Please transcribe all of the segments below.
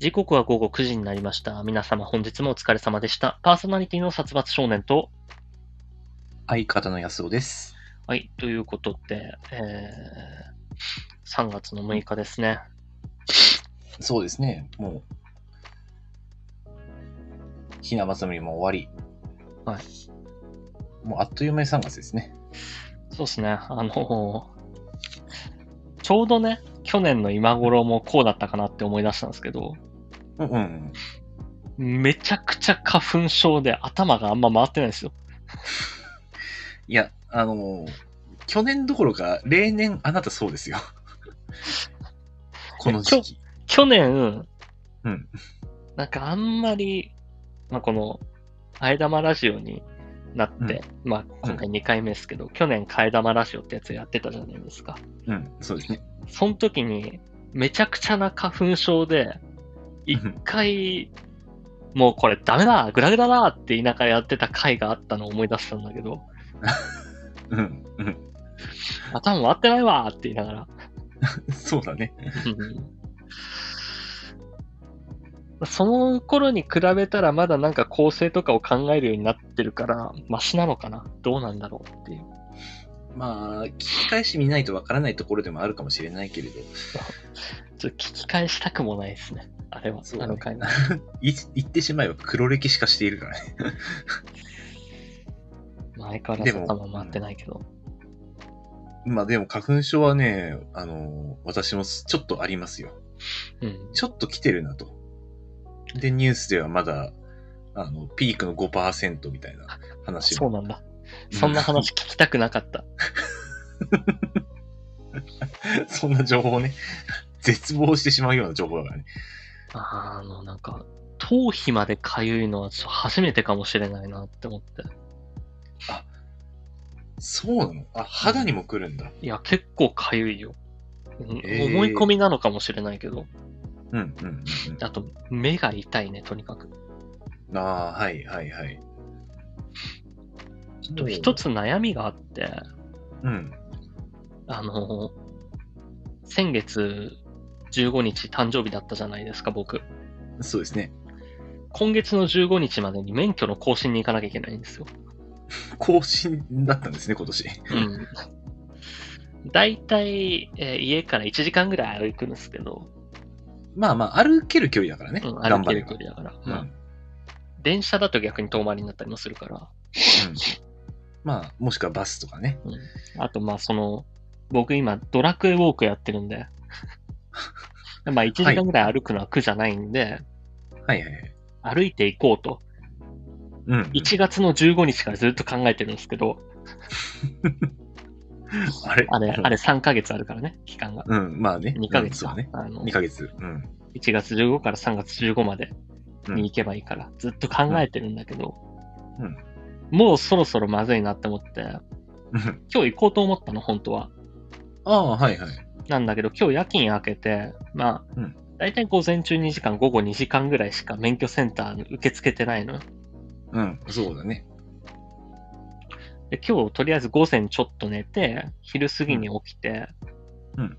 時刻は午後9時になりました。皆様本日もお疲れ様でした。パーソナリティの殺伐少年と、相方の安尾です。はい、ということで、えー、3月の6日ですね。そうですね、もう、ひな祭りも終わり。はい。もうあっという間に3月ですね。そうですね、あのちょうどね、去年の今頃もこうだったかなって思い出したんですけど、うんうん。めちゃくちゃ花粉症で頭があんま回ってないですよ。いや、あのー去年どころか、例年あなたそうですよ。この時期。去年、うん。なんかあんまり、まあ、この、あえ玉ラジオになって、まあ、今回2回目ですけど、去年替え玉ラジオってやつやってたじゃないですか。うん、そうですね。その時に、めちゃくちゃな花粉症で、一回、もうこれダメだグラグラだって言いながらやってた回があったのを思い出したんだけど、うん、うん。頭回ってないわって言いながら。そうだね。うんその頃に比べたらまだなんか構成とかを考えるようになってるから、マシなのかなどうなんだろうっていう。まあ、聞き返し見ないとわからないところでもあるかもしれないけれど、ちょっと聞き返したくもないですね。あれは、そねあの回の。い言ってしまえば黒歴史化しているからね。まあ相変わらずでも頭回ってないけど。まあでも花粉症はね、あのー私もちょっとありますよ。うん。ちょっと来てるなと。で、ニュースではまだ、あの、ピークの5%みたいな話も。そうなんだ。そんな話聞きたくなかった。そんな情報ね、絶望してしまうような情報だからね。あの、なんか、頭皮まで痒いのはちょっと初めてかもしれないなって思って。そうなの？あ、肌にも来るんだ。いや、結構痒いよ。うんへー思い込みなのかもしれないけど。うん、うん、うんあと、目が痛いね、とにかく。うん。ああ、はい、はい、はい。ちょっと一つ悩みがあって、うん。あの、先月15日誕生日だったじゃないですか、僕。そうですね。今月の15日までに免許の更新に行かなきゃいけないんですよ。更新だったんですね、今年。うん。だいたい、えー家から1時間ぐらい歩くんですけど、まあまあ、歩ける距離だからね。うん、頑張れば歩ける距。離だから。まあうん。電車だと逆に遠回りになったりもするから。うんまあ、もしくはバスとかね。うん。あと、まあ、その、僕今、ドラクエウォークやってるんで、まあ、1時間ぐらい歩くのは苦じゃないんで、はいはいはい。歩いていこうと、うん。1月の15日からずっと考えてるんですけど、あれ？あれ、あれ3ヶ月あるからね、期間が。うん、まあね。2ヶ月か。うんそうね。あの2ヶ月。うん。1月15から3月15までうんに行けばいいから、ずっと考えてるんだけど、うんもうそろそろまずいなって思って、うん今日行こうと思ったの、本当は。ああ、はいはい。なんだけど、今日夜勤明けて、まあ、うんだいたい午前中2時間、午後2時間ぐらいしか免許センターに受け付けてないの。うん、そうだね。で今日とりあえず午前ちょっと寝て、昼過ぎに起きて、うん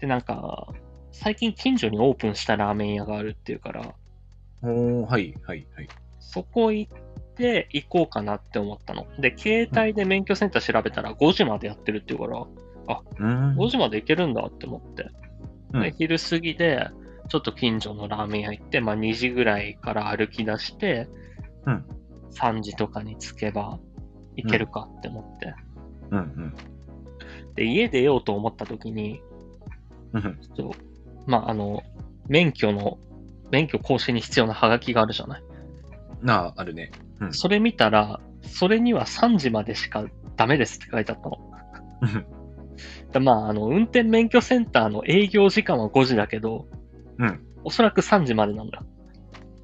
で、なんか、最近近所にオープンしたラーメン屋があるっていうから、おー、はいはいはい。そこ行って行こうかなって思ったの。で、携帯で免許センター調べたら5時までやってるっていうから、うん。5時まで行けるんだって思って。うんで昼過ぎで、ちょっと近所のラーメン屋行って、まあ2時ぐらいから歩き出して、うん3時とかに着けば行けるかって思って。うんうん。で、家出ようと思った時に、うん。そうまああの、免許の、免許更新に必要なハガキがあるじゃない。なあ、あるね。うんそれ見たら、それには3時までしかダメですって書いてあったの。うんでまあ、あの、運転免許センターの営業時間は5時だけど、うん。おそらく3時までなんだ。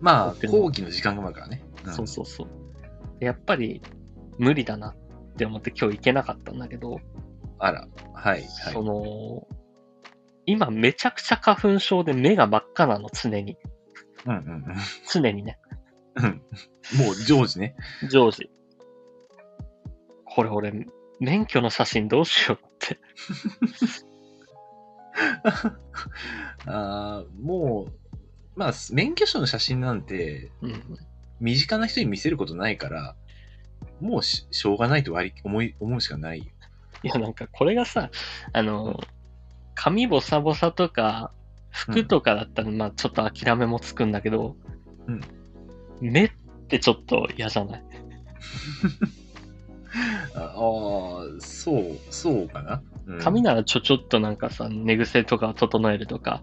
まあ、講義の時間があるからね。んそうそうそう。でやっぱり無理だなって思って今日行けなかったんだけど、あら、はいはい。その、今めちゃくちゃ花粉症で目が真っ赤なの、常に。うんうん常にね。うん。うんもう常時ね。常時。これ俺、免許の写真どうしようって。あーもう、まあ、免許証の写真なんて、うん。身近な人に見せることないから、もうししょうがないと割り思い思うしかないよ。いや、なんかこれがさ、あの、髪ボサボサとか、服とかだったら、まあちょっと諦めもつくんだけど、うん目ってちょっと嫌じゃない？あ あー、そう、そうかな。うん、髪ならちょちょっとなんかさ、寝癖とかを整えるとか、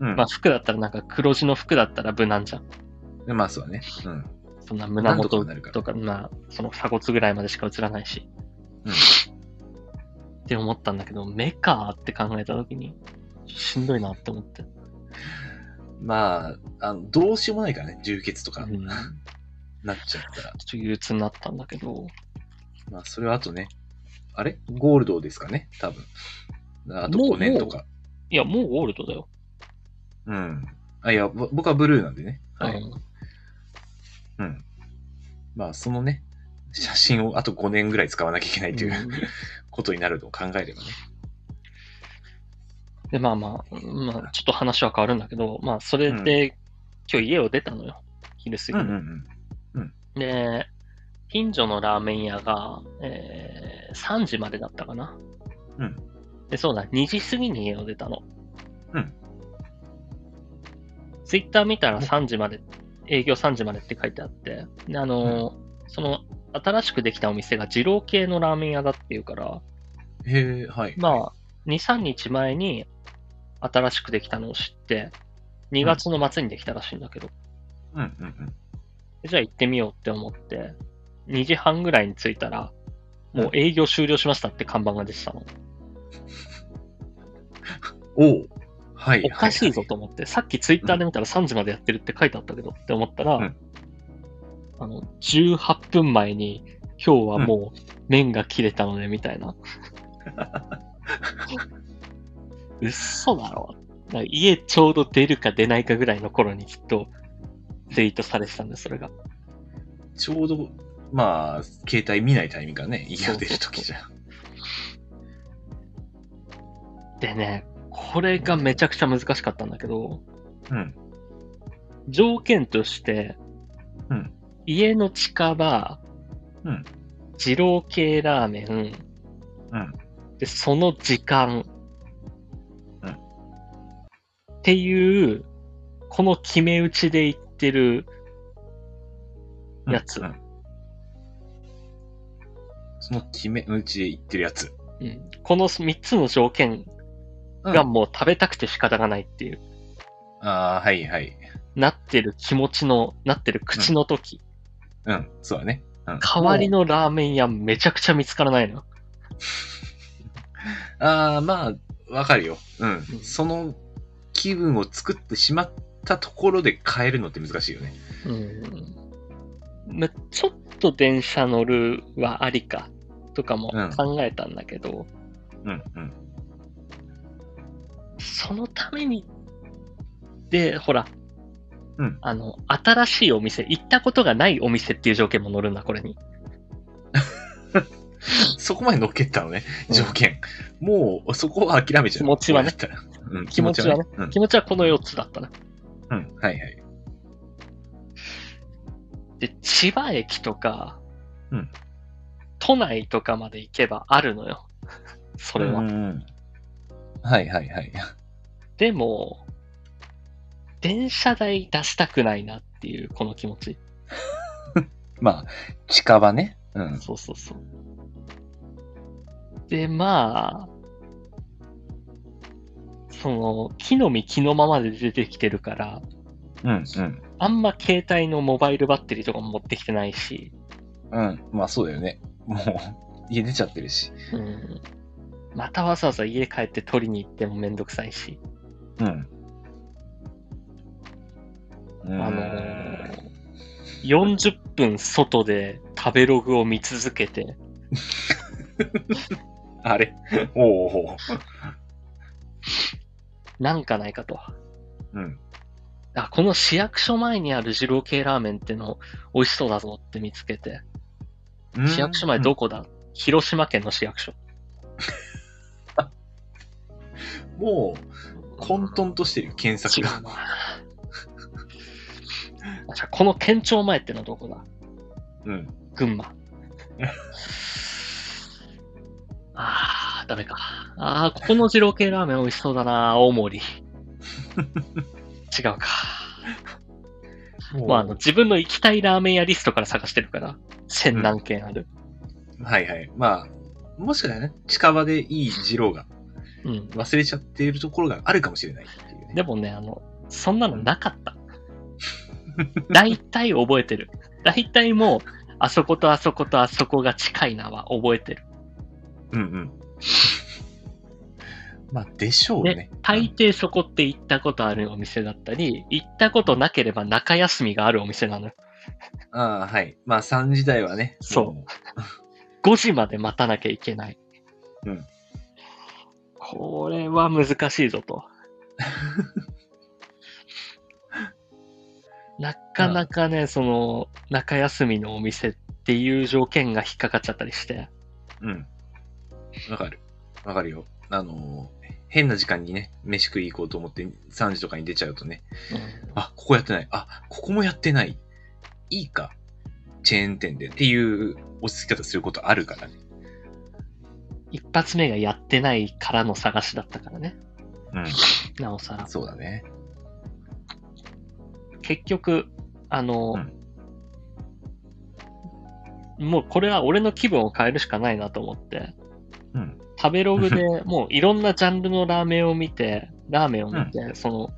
うん、まあ服だったらなんか黒地の服だったら無難じゃん。まあそうだね。うん。そんな胸元とか、まあその鎖骨ぐらいまでしか映らないし。うんって思ったんだけど、目かって考えたときに、しんどいなって思って。まあ、あのどうしようもないからね、充血とかうん。なっちゃったら。ちょっと憂鬱になったんだけど、まあ、それはあとね、あれ？ゴールドですかね、多分。あともう5年とか。いや、もうゴールドだよ。うん。あ、いや、ぼ僕はブルーなんでね。はい。うんうん。まあ、そのね、写真をあと5年ぐらい使わなきゃいけないといううん ことになると考えればね。で、まあまあ、まあ、ちょっと話は変わるんだけど、まあ、それで、今日家を出たのよ。昼過ぎに。うんうんで、近所のラーメン屋が、えー、3時までだったかな。うん。で、そうだ、2時過ぎに家を出たの。うん。ツイッター見たら3時まで、営業3時までって書いてあって、で、あのーその、新しくできたお店が二郎系のラーメン屋だっていうから、うん。へえ、はい。まあ、2、3日前に新しくできたのを知って、2月の末にできたらしいんだけど、うんうんうん。じゃあ行ってみようって思って、2時半ぐらいに着いたら、もう営業終了しましたって看板が出てたの。おうはい。おかしいぞと思って、さっきツイッターで見たら3時までやってるって書いてあったけどって思ったら、うんあの、18分前に、今日はもう麺が切れたので、みたいな。嘘だろ。家ちょうど出るか出ないかぐらいの頃にきっとツイートされてたんで、それが。ちょうど、まあ、携帯見ないタイミングがね、家を出るときじゃん。でね、これがめちゃくちゃ難しかったんだけど、うん。条件として、うん家の近場、うん二郎系ラーメン、うんで、その時間、うんっていう、この決め打ちで言ってる、うんやつうんその決め打ちで言ってるやつ。うんこの三つの条件がもう食べたくて仕方がないっていう、ああ、はいはい。なってる気持ちの、なってる口の時、うん、そうだね。うん、代わりものラーメン屋めちゃくちゃ見つからないの。う ああ、まあ、わかるよ。うん。その気分を作ってしまったところで変えるのって難しいよね。うん。ま、ちょっと電車乗るはありかとかもうん考えたんだけど、うん、うん。そのために、で、ほら、うんあの、新しいお店、行ったことがないお店っていう条件も乗るんだ、これに。そこまで乗っけたのね、うん条件。もう、そこは諦めちゃう。気持ちはねこうん、気持ちはね。うん気持ちはこの4つだったな。うん、はいはい。で、千葉駅とか、うん都内とかまで行けばあるのよ。それは。うんうんはいはいはい。でも、電車代出したくないなっていう、この気持ち。まあ、近場ね。うん。そうそうそう。で、まあ、その、木の実木のままで出てきてるから、うん、うん。あんま携帯のモバイルバッテリーとかも持ってきてないし、うん。まあそうだよね。もう、家出ちゃってるし。うん。またわざわざ家帰って取りに行ってもめんどくさいし、うん。うんあのー40分外で食べログを見続けて、あれおうおうなんかないかと。うん。あ、この市役所前にある二郎系ラーメンっての美味しそうだぞって見つけて、うん市役所前どこだ、広島県の市役所。もう、混沌としてるよ、検索が。じゃあこの県庁前ってのはどこだ？うん。群馬。あー、ダメか。あー、ここの二郎系ラーメン美味しそうだな、青森。違うか。もうまあ、あの、自分の行きたいラーメン屋リストから探してるから、千何軒ある。はいはい。まあ、もしかしたらね、近場でいい二郎がうん。忘れちゃっているところがあるかもしれないっていうね。でもね、あの、そんなのなかった。大体覚えてる。大体もう、あそことあそことあそこが近いなは覚えてる。うんうん。まあ、でしょうでね。、大抵そこって行ったことあるお店だったり、行ったことなければ中休みがあるお店なのよ。ああ、はい。まあ、3時台はね。そうも5時まで待たなきゃいけない。うん。これは難しいぞと。なかなかね、その、中休みのお店っていう条件が引っかかっちゃったりして。うん。わかる。わかるよ。あのー変な時間にね、飯食い行こうと思って3時とかに出ちゃうとね、あ、ここやってない。あ、ここもやってない。いいか。チェーン店でっていう落ち着き方することあるからね。一発目がやってないからの探しだったからね。うなおさらん。。そうだね。結局、あの、もうこれは俺の気分を変えるしかないなと思って、うん。食べログで もういろんなジャンルのラーメンを見て、ラーメンを見て、その、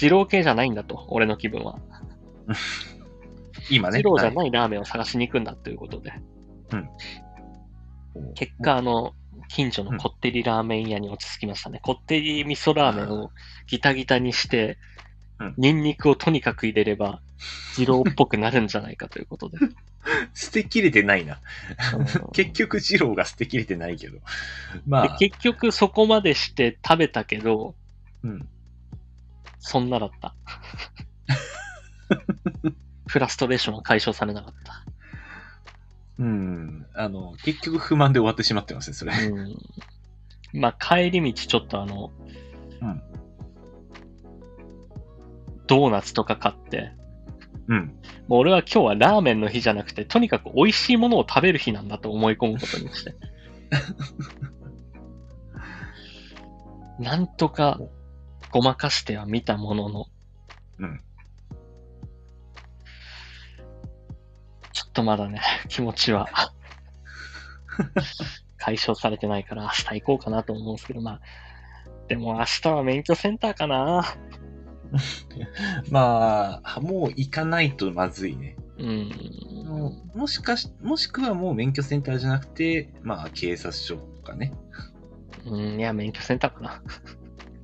二郎系じゃないんだと、俺の気分は。今ね。二郎じゃい。ないラーメンを探しに行くんだということで。うん結果、あの、近所のこってりラーメン屋に落ち着きましたね。こってり味噌ラーメンをギタギタにしてうん、ニンニクをとにかく入れれば、二郎っぽくなるんじゃないかということで。捨てきれてないな。うん 結局、二郎が捨てきれてないけど。まであ、結局そこまでして食べたけど、うん。そんなだった。フラストレーションは解消されなかった。うん。あの、結局不満で終わってしまってますね、それ。うん。まあ、帰り道ちょっとあの、うん。ドーナツとか買って、うん。もう俺は今日はラーメンの日じゃなくて、とにかく美味しいものを食べる日なんだと思い込むことにして。なんとかごまかしては見たものの、うん。ちょっとまだね、気持ちは解消されてないから明日行こうかなと思うんですけど、まあ、でも明日は免許センターかな。まあ、もう行かないとまずいね。うん。もしかし、もしくはもう免許センターじゃなくて、まあ、警察署とかね。うん、いや、免許センターかな。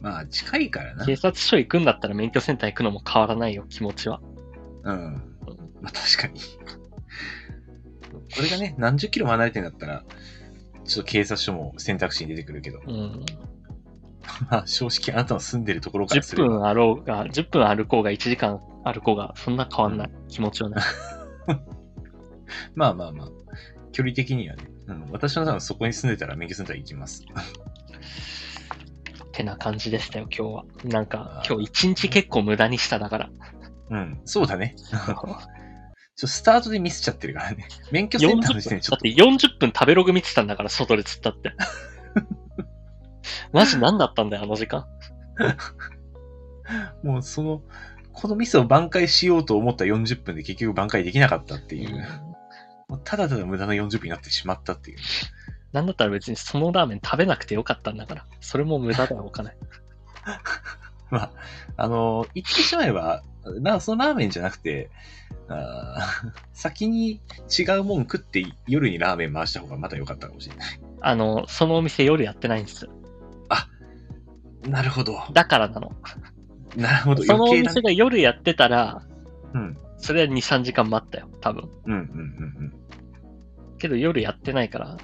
まあ、近いからな。警察署行くんだったら免許センター行くのも変わらないよ、気持ちは。うん。まあ、確かに。これがね、何十キロも離れてんだったら、ちょっと警察署も選択肢に出てくるけど、うん。まあ、正直あなたの住んでるところからす10れば、分歩うが、10分歩こうが1時間歩こうが、そんな変わんない、気持ちはね。まあまあまあ、距離的にはね、うん、私の多分そこに住んでたら免許センター行きます。てな感じでしたよ、今日は。なんか今日一日結構無駄にしただから。うん、そうだね。ちょスタートでミスっちゃってるからね。免許センターの時40分、点でちょっとだって40分食べログ見てたんだから、外で釣ったって。マジ何だったんだよ、あの時間。もうその、このミスを挽回しようと思った40分で結局挽回できなかったっていう、もうただただ無駄な40分になってしまったっていう。なんだったら別にそのラーメン食べなくてよかったんだから。それも無駄だよ、お金。まあ、あの言ってしまえば、なそのラーメンじゃなくて、あー 先に違うもん食って夜にラーメン回した方がまだ良かったかもしれない。あの、そのお店夜やってないんです。なるほど。だからなの。なるほど。そのお。店が夜やってたら、うん。それは2、3時間待ったよ、多分。うんうんうんけど夜やってないから、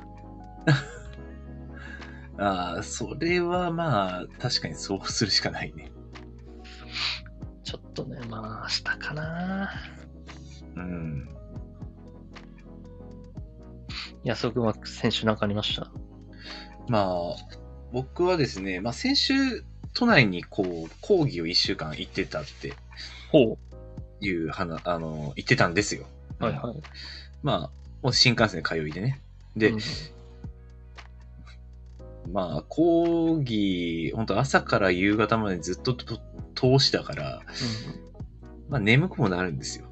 うん。ああ、それはまあ、確かにそうするしかないね。ちょっとね、まあ明日かな。うん。安尾君は先週なんかありました？まあ、僕はですね、まあ先週都内にこう、講義を一週間行ってたってほいう話、あの、言ってたんですよ。う。はいはい。まあ、もう新幹線通いでね。で、うんまあ、講義、本当朝から夕方までずっとと通しだから、まあ眠くもなるんですよ。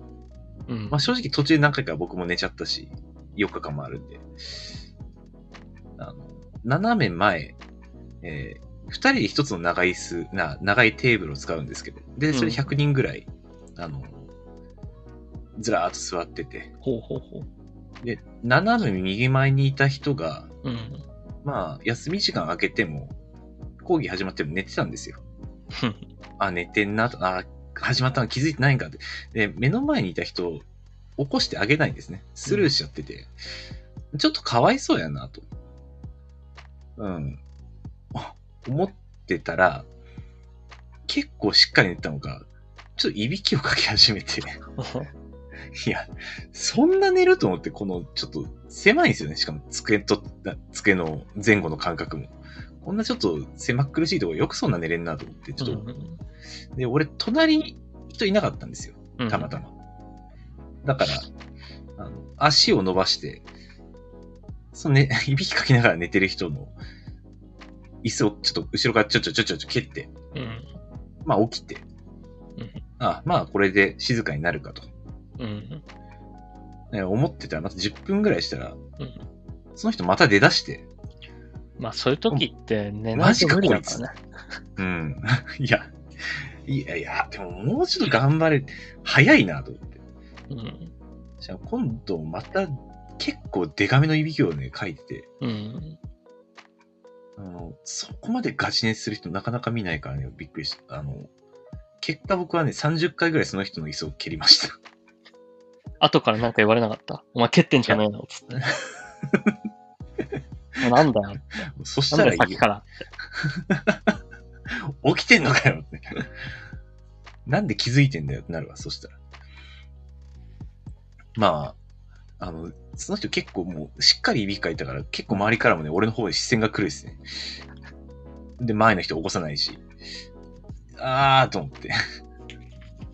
うん。うんまあ正直途中何回か僕も寝ちゃったし、4日間もあるんで。あの、斜め前、えー、2人で1つの長い椅子、な、長いテーブルを使うんですけど、で、それうん100人ぐらい、あの、ずらーっと座ってて、ほうほうほう。で、斜め右前にいた人が、うん。まあ、休み時間明けても、講義始まっても寝てたんですよ。あ、寝てんなと、あ、始まったの気づいてないんかって。で、目の前にいた人を起こしてあげないんですね。スルーしちゃってて。ちょっとかわいそうやなと。うん。あ思ってたら、結構しっかり寝てたのか、ちょっといびきをかけ始めて。いや、そんな寝ると思って、この、ちょっと狭いんですよね。しかも、机と、机の前後の間隔も。こんなちょっと狭苦しいところよくそんな寝れんなと思って、ちょっと、で、俺、隣に人いなかったんですよ。うんたまたま。だから、あの足を伸ばして、そのね、いびきかきながら寝てる人の椅子をちょっと後ろからちょちょちょちょちょ蹴って、うん。まあ起きて、うんあまあこれで静かになるかと、うん。ね思ってたらまた10分ぐらいしたら、うんその人また出だして、まあそういう時って寝ないと無理だからね。うん。いや、いやいや、でももうちょっと頑張れ、早いなと思って。うん。じゃあ今度また結構デカめのいびきをね、書いてて、うん。あの、そこまでガチ寝する人なかなか見ないからね、びっくりした。あの、結果僕はね、30回ぐらいその人の椅子を蹴りました。後からなんか言われなかった？お前蹴ってんじゃねえの？つって。も うなんだよ。そしたらいいでさっきから。起きてんのかよって。なんで気づいてんだよってなるわ、そしたら。まあ、あの、その人結構もうしっかりいびきかいたから、結構周りからもね、俺の方に視線が来るですね。で、前の人起こさないし。あーと思って。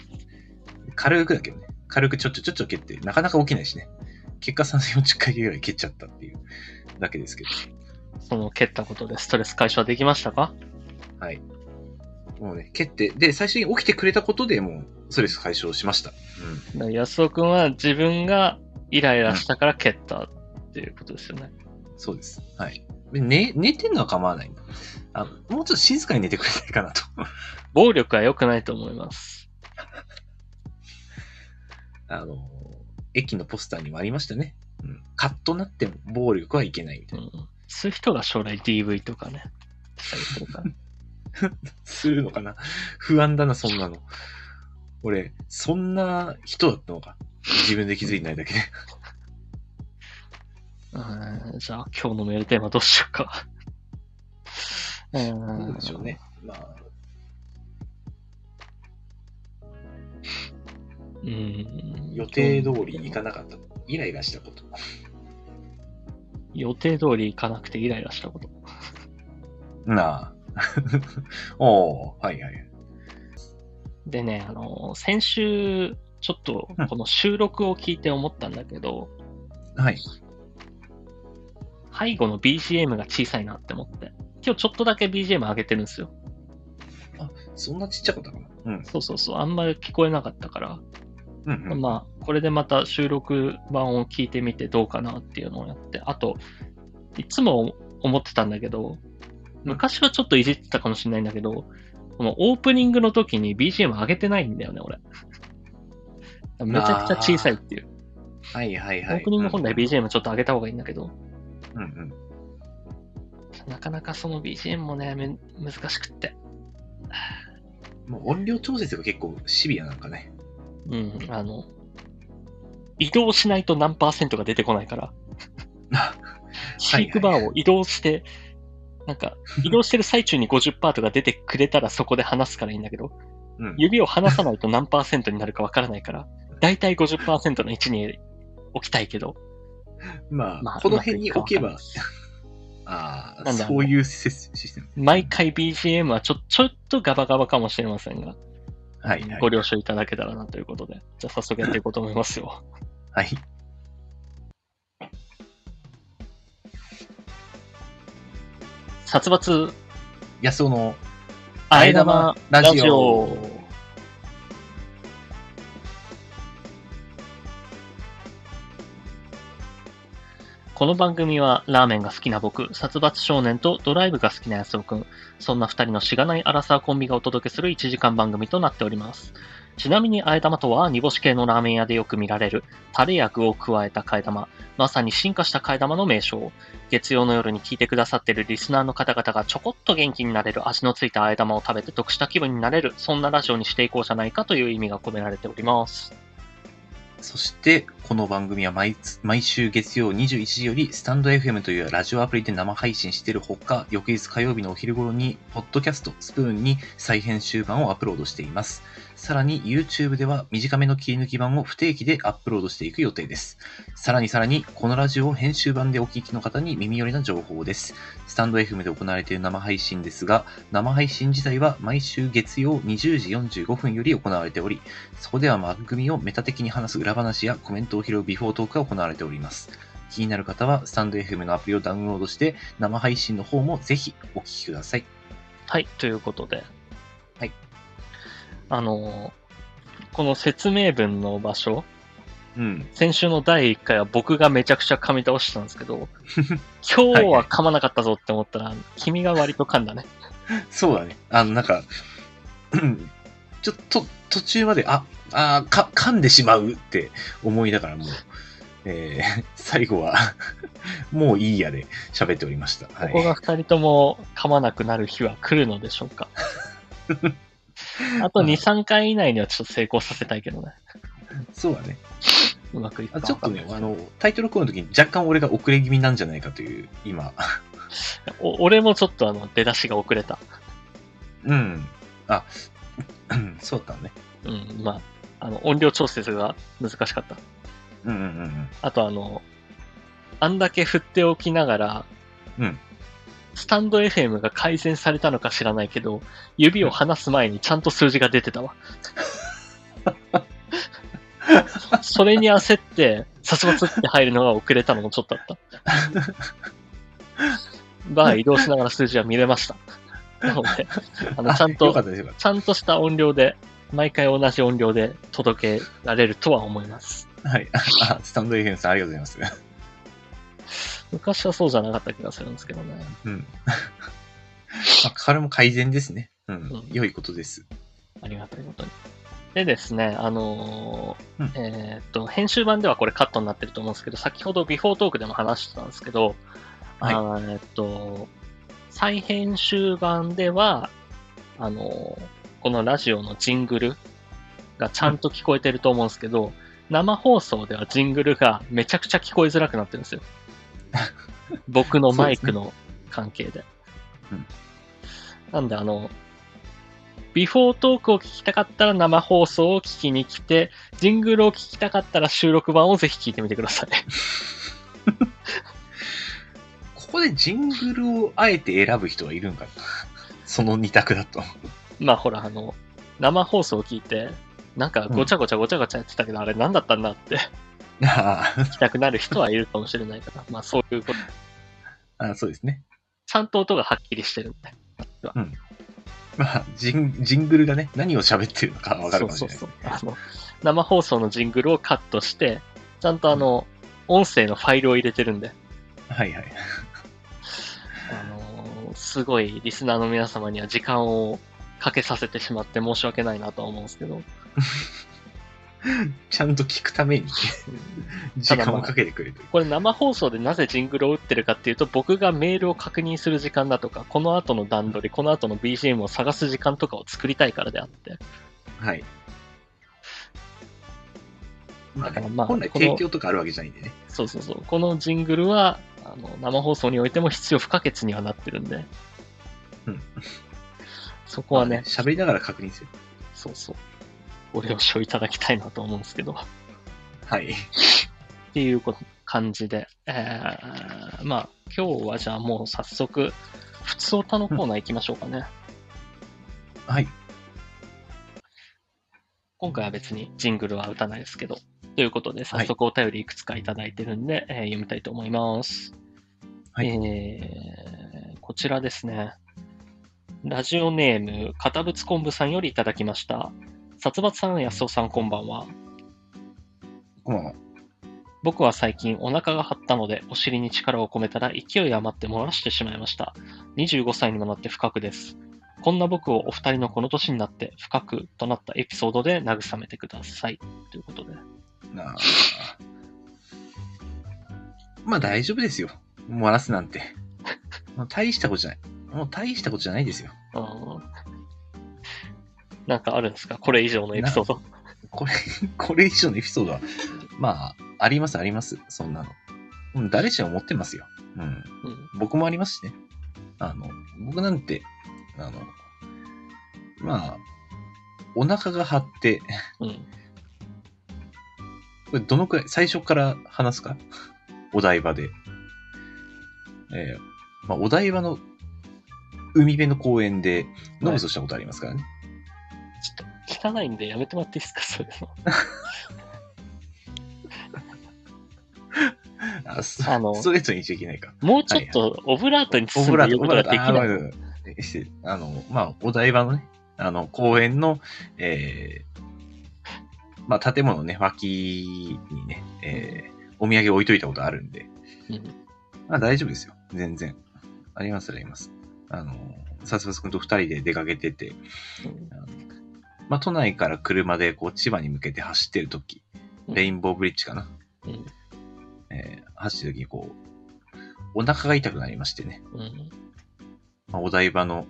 軽くだけどね。軽くちょちょちょちょ蹴って、なかなか起きないしね。結果3、40回ぐらい蹴っちゃったっていうだけですけど。その蹴ったことでストレス解消できましたか？はい。もうね、蹴って、で、最初に起きてくれたことでもう、ストレス解消しました。だから安尾くんは自分がイライラしたから蹴ったっていうことですよね。うん。そうです。はい。で寝、寝てんのは構わないんだ。あもうちょっと静かに寝てくれないかなと。暴力は良くないと思います。あの、駅のポスターにもありましたね。うん。カッとなっても暴力はいけないみたいな。うん。そういう人が将来 DV とかね、したりするから。するのかな不安だな、そんなの。俺、そんな人だったのか。自分で気づいてないだけで。うんじゃあ今日のメールテーマどうしようか。うどうんでしょうね。まあ、うん。予定通り行かなかった。イライラしたこと。予定通り行かなくてイライラしたこと。なあ。おー、はいはい。でね、あの、先週、ちょっとこの収録を聞いて思ったんだけど、はい。背後の BGM が小さいなって思って。今日ちょっとだけ BGM 上げてるんですよ。そんなちっちゃかったかな？うん。そうそうそう、あんまり聞こえなかったから、うん、うん。まあ、これでまた収録版を聞いてみてどうかなっていうのをやって、あと、いつも思ってたんだけど、昔はちょっといじってたかもしれないんだけど、このオープニングの時に BGM 上げてないんだよね、俺。めちゃくちゃ小さいっていう。はいはいはい。オープニング本来 BGM ちょっと上げた方がいいんだけど、うんうん。なかなかその BGM もね、め難しくって。もう音量調節が結構シビアなんかね。うん、あの、移動しないと何パーセントが出てこないから、飼育バーを移動して、なんか、移動してる最中に50%とか出てくれたらそこで話すからいいんだけど、うん。指を離さないと何パーセントになるかわからないから、だいたい50%の位置に置きたいけど、まあ、まあこの辺に置けばああ、そういうシスシステム。毎回 BGM はちょ、ちょっとガバガバかもしれませんが、はい、はいご。了承いただけたらなということで、じゃあ早速やっていこうと思いますよ。はい。殺伐、安尾のあえ玉ラジオこの番組はラーメンが好きな僕、殺伐少年とドライブが好きな安尾くん、そんな二人のしがないアラサーコンビがお届けする1時間番組となっております。ちなみに、あえ玉とは煮干し系のラーメン屋でよく見られる、タレや具を加えた替え玉、まさに進化した替え玉の名称。月曜の夜に聞いてくださっているリスナーの方々がちょこっと元気になれる味のついたあえ玉を食べて得した気分になれる、そんなラジオにしていこうじゃないかという意味が込められております。そして、この番組は毎毎週月曜21時より、スタンド FM というラジオアプリで生配信しているほか、翌日火曜日のお昼頃に、ポッドキャスト、スプーンに再編集版をアップロードしています。さらに、YouTube では短めの切り抜き版を不定期でアップロードしていく予定です。さらにさらに、このラジオを編集版でお聞きの方に耳寄りな情報です。スタンド FM で行われている生配信ですが、生配信自体は毎週月曜20時45分より行われており、そこでは番組をメタ的に話す裏話やコメントを拾うビフォートークが行われております。気になる方は、スタンド FM のアプリをダウンロードして、生配信の方もぜひお聞きください。はい、ということで。はい。あのーこの説明文の場所、うん。先週の第1回は僕がめちゃくちゃ噛み倒してたんですけど、今日は噛まなかったぞって思ったら、君が割と噛んだね。そうだね。あの、なんか、うんちょっと途中まで、あ、あーか、噛んでしまうって思いながらもう、えー最後は、もういいやで喋っておりました。はい。ここが2人とも噛まなくなる日は来るのでしょうか。あと2、3回以内にはちょっと成功させたいけどね。そうだね。うまくいくかあちょっとね、あの、タイトルコールの時に若干俺が遅れ気味なんじゃないかという、今、お俺もちょっとあの出だしが遅れた。うん。あ、うんそうだね。うん、まあ、あの音量調節が難しかった。うんうんうんあとあの、あんだけ振っておきながら、うんスタンド FM が改善されたのか知らないけど、指を離す前にちゃんと数字が出てたわ。それに焦って、さすがつって入るのが遅れたのもちょっとあった。バー移動しながら数字は見れました。なので、あの、ちゃんとちゃんとした音量で、毎回同じ音量で届けられるとは思います。た。はい。あ、スタンド FM さんありがとうございます。昔はそうじゃなかった気がするんですけどね。うん。まあ、これも改善ですね。うん。うん良いことです。ありがたいことに。でですね、あのーうんえーっと、編集版ではこれカットになってると思うんですけど、先ほどビフォートークでも話してたんですけど、はいえーっと、再編集版では、あのーこのラジオのジングルがちゃんと聞こえてると思うんですけど、生放送ではジングルがめちゃくちゃ聞こえづらくなってるんですよ。僕のマイクの関係で。うんなんであの、ビフォートークを聞きたかったら生放送を聞きに来て、ジングルを聞きたかったら収録版をぜひ聞いてみてください。ここでジングルをあえて選ぶ人はいるんかな？その二択だと。まあほら、あの、生放送を聞いて、なんかごちゃごちゃごちゃごちゃやってたけど、あれ何だったんだってあ 聞きたくなる人はいるかもしれないから、まあそういうこと、あ、そうですね。ちゃんと音がはっきりしてるんで。まあ、ジンジングルがね、何を喋ってるのかわかるかもしれない。そうそうそう。あの、生放送のジングルをカットして、ちゃんとあの、音声のファイルを入れてるんで、はいはい。あのーすごいリスナーの皆様には時間をかけさせてしまって申し訳ないなとは思うんですけど、ちゃんと聞くために 時間をかけてくれるという。これ生放送でなぜジングルを打ってるかっていうと、僕がメールを確認する時間だとか、この後の段取り、この後の BGM を探す時間とかを作りたいからであって、はい。まあねだからまあ本来提供とかあるわけじゃないんでね。そうそうそう、このジングルは、あの生放送においても必要不可欠にはなってるんで、うんそこはね、喋りながら確認する。そうそう、ご了承いただきたいなと思うんですけど、はい。っていう感じで、えー、まあ、今日はじゃあもう早速、普通おたのコーナー行きましょうかね。はい。今回は別にジングルは打たないですけど。ということで、早速お便りいくつかいただいてるんで、えー読みたいと思います。はいえーこちらですね。ラジオネーム、片渕昆布さんよりいただきました。殺伐さん、安尾さん、こんばんは。こんばんは。僕は最近お腹が張ったのでお尻に力を込めたら勢い余って漏らしてしまいました。25歳にもなって深くです。こんな僕をお二人のこの年になって深くとなったエピソードで慰めてください。ということで。なあ。まあ大丈夫ですよ。漏らすなんて。大したことじゃない。もう大したことじゃないですよ。うんなんかあるんですか？これ以上のエピソード。これ、これ以上のエピソードは、まあ、ありますあります。そんなの。うん、誰しも持ってますよ。うん。うん僕もありますしね。あの、僕なんて、あの、まあ、お腹が張って、うん。これどのくらい、最初から話すか？お台場で。えーまあ、お台場の海辺の公園で飲むとしたことありますからね。ちょっと汚いんでやめてもらっていいですか？そういうの。あスあのストレートに言っちゃいけないか。もうちょっとオブラートにオブラート、包んで言うことができあない。ー失礼あの、まあ、お台場のね、あの、公園の、えーまあ、建物のね、脇にね、えーお土産置いといたことあるんで、うんまあ大丈夫ですよ。全然。ありますあります。あの、さすがすくんと二人で出かけてて、うんまあ、都内から車でこう千葉に向けて走ってる時レインボーブリッジかな。うんえー走ってる時にこう、お腹が痛くなりましてね。うんまあ、お台場の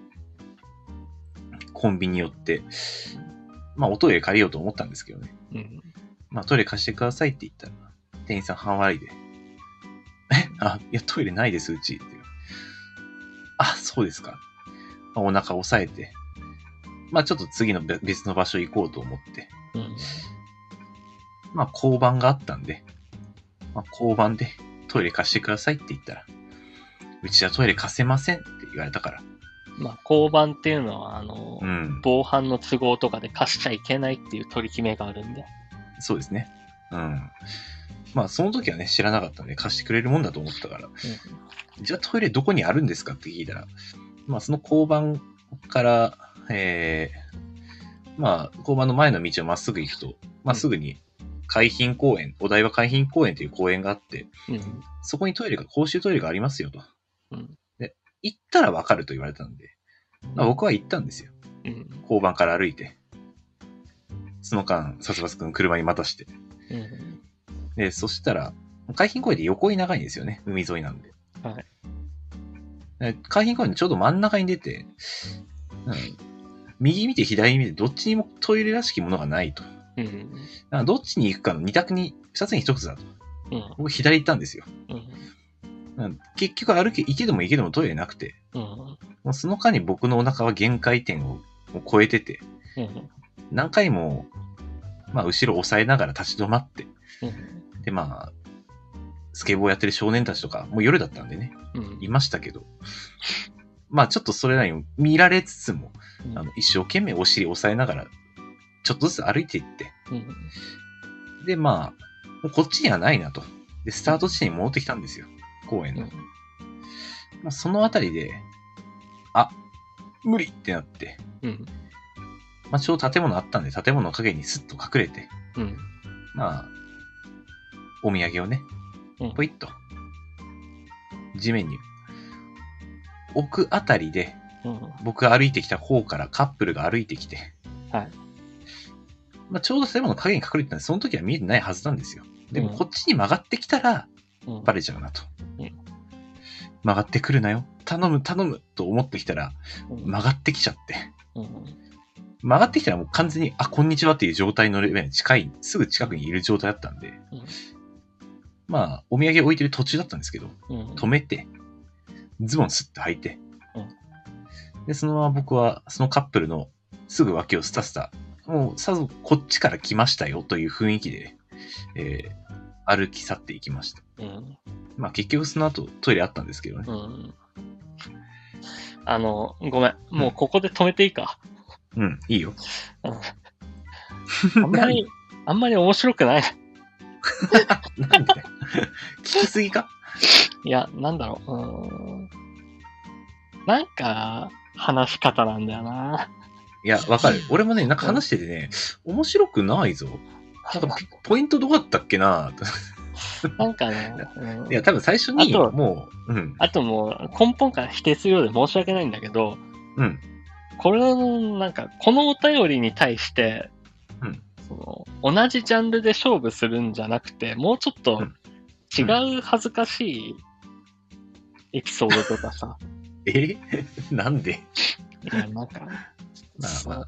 コンビニに寄って、まあ、おトイレ借りようと思ったんですけどね。うんまあ、トイレ貸してくださいって言ったら、店員さん半笑いで、え？あ、いや、トイレないです、うち。っていうあ、そうですか。まあ、お腹押さえて、まあ、ちょっと次の別別の場所行こうと思って、うんまあ、交番があったんで、まあ、交番でトイレ貸してくださいって言ったら、うちはトイレ貸せませんって言われたから。まあ、交番っていうのは、あの、うん。防犯の都合とかで貸しちゃいけないっていう取り決めがあるんで。そうですね。うん。まあ、その時はね、知らなかったんで、貸してくれるもんだと思ってたから、じゃあトイレどこにあるんですかって聞いたら、まあ、その交番から、えー、まあ、交番の前の道をまっすぐ行くと、まあ、すぐに海浜公園、お台場海浜公園という公園があって、うん。そこにトイレが、公衆トイレがありますよと。うん。行ったらわかると言われたんで、まあ、僕は行ったんですよ。うん。交番から歩いて。その間、さすくん車に待たして。うん。で、そしたら、海浜公園って横に長いんですよね。海沿いなんで。はい。で海浜公園のちょうど真ん中に出て、うん、右見て左見てどっちにもトイレらしきものがないと。うん。だからどっちに行くかの二択に、二つに一つだと。うん。僕左行ったんですよ。うん。うん結局歩け、行けども行けどもトイレなくて、うん。もうその間に僕のお腹は限界点を超えてて、うん。何回も、まあ後ろ押さえながら立ち止まって、うん。でまあ、スケボーやってる少年たちとか、もう夜だったんでね、うん。いましたけど、まあちょっとそれなりに見られつつも、うんあの一生懸命お尻押さえながら、ちょっとずつ歩いていって、うん。でまあ、もうこっちにはないなと。で、スタート地点に戻ってきたんですよ、公園の。うん。まあ、そのあたりで、あ、無理ってなって、うん。まあちょうど建物あったんで、建物の陰にスッと隠れて、うん。まあ、お土産をね、うんポイッと、地面に置くあたりで、うん。僕が歩いてきた方からカップルが歩いてきて、はい。まあ、ちょうど建物の影に隠れてたんで、その時は見えてないはずなんですよ。でもうんこっちに曲がってきたら、うん。バレちゃうなと。うん曲がってくるなよ。頼む、頼むと思ってきたら、うん曲がってきちゃって。うん。曲がってきたらもう完全に、あ、こんにちはっていう状態のレベルに近い、すぐ近くにいる状態だったんで、うんまあ、お土産置いてる途中だったんですけど、うん。止めて、ズボンスッて履いて、うんで、そのまま僕は、そのカップルのすぐ脇をスタスタ、もうさぞこっちから来ましたよという雰囲気で、えー歩き去っていきました。うん。まあ結局その後トイレあったんですけどね。うん。あの、ごめん。もうここで止めていいか？うん、いいよ。あんまり、あんまり面白くない。なんで？聞きすぎか？いや、なんだろう。うーん。なんか、話し方なんだよな。いや、わかる。俺もね、なんか話しててね、面白くないぞ。ポイントどうだったっけななんかね、うんいや、多分最初に、あともう、うん、あともう根本から否定するようで申し訳ないんだけど、うん、これの、なんか、このお便りに対して、うんその同じジャンルで勝負するんじゃなくて、もうちょっとうん違う恥ずかしいエピソードとかさ、え？なんで？いや、なんか、まあ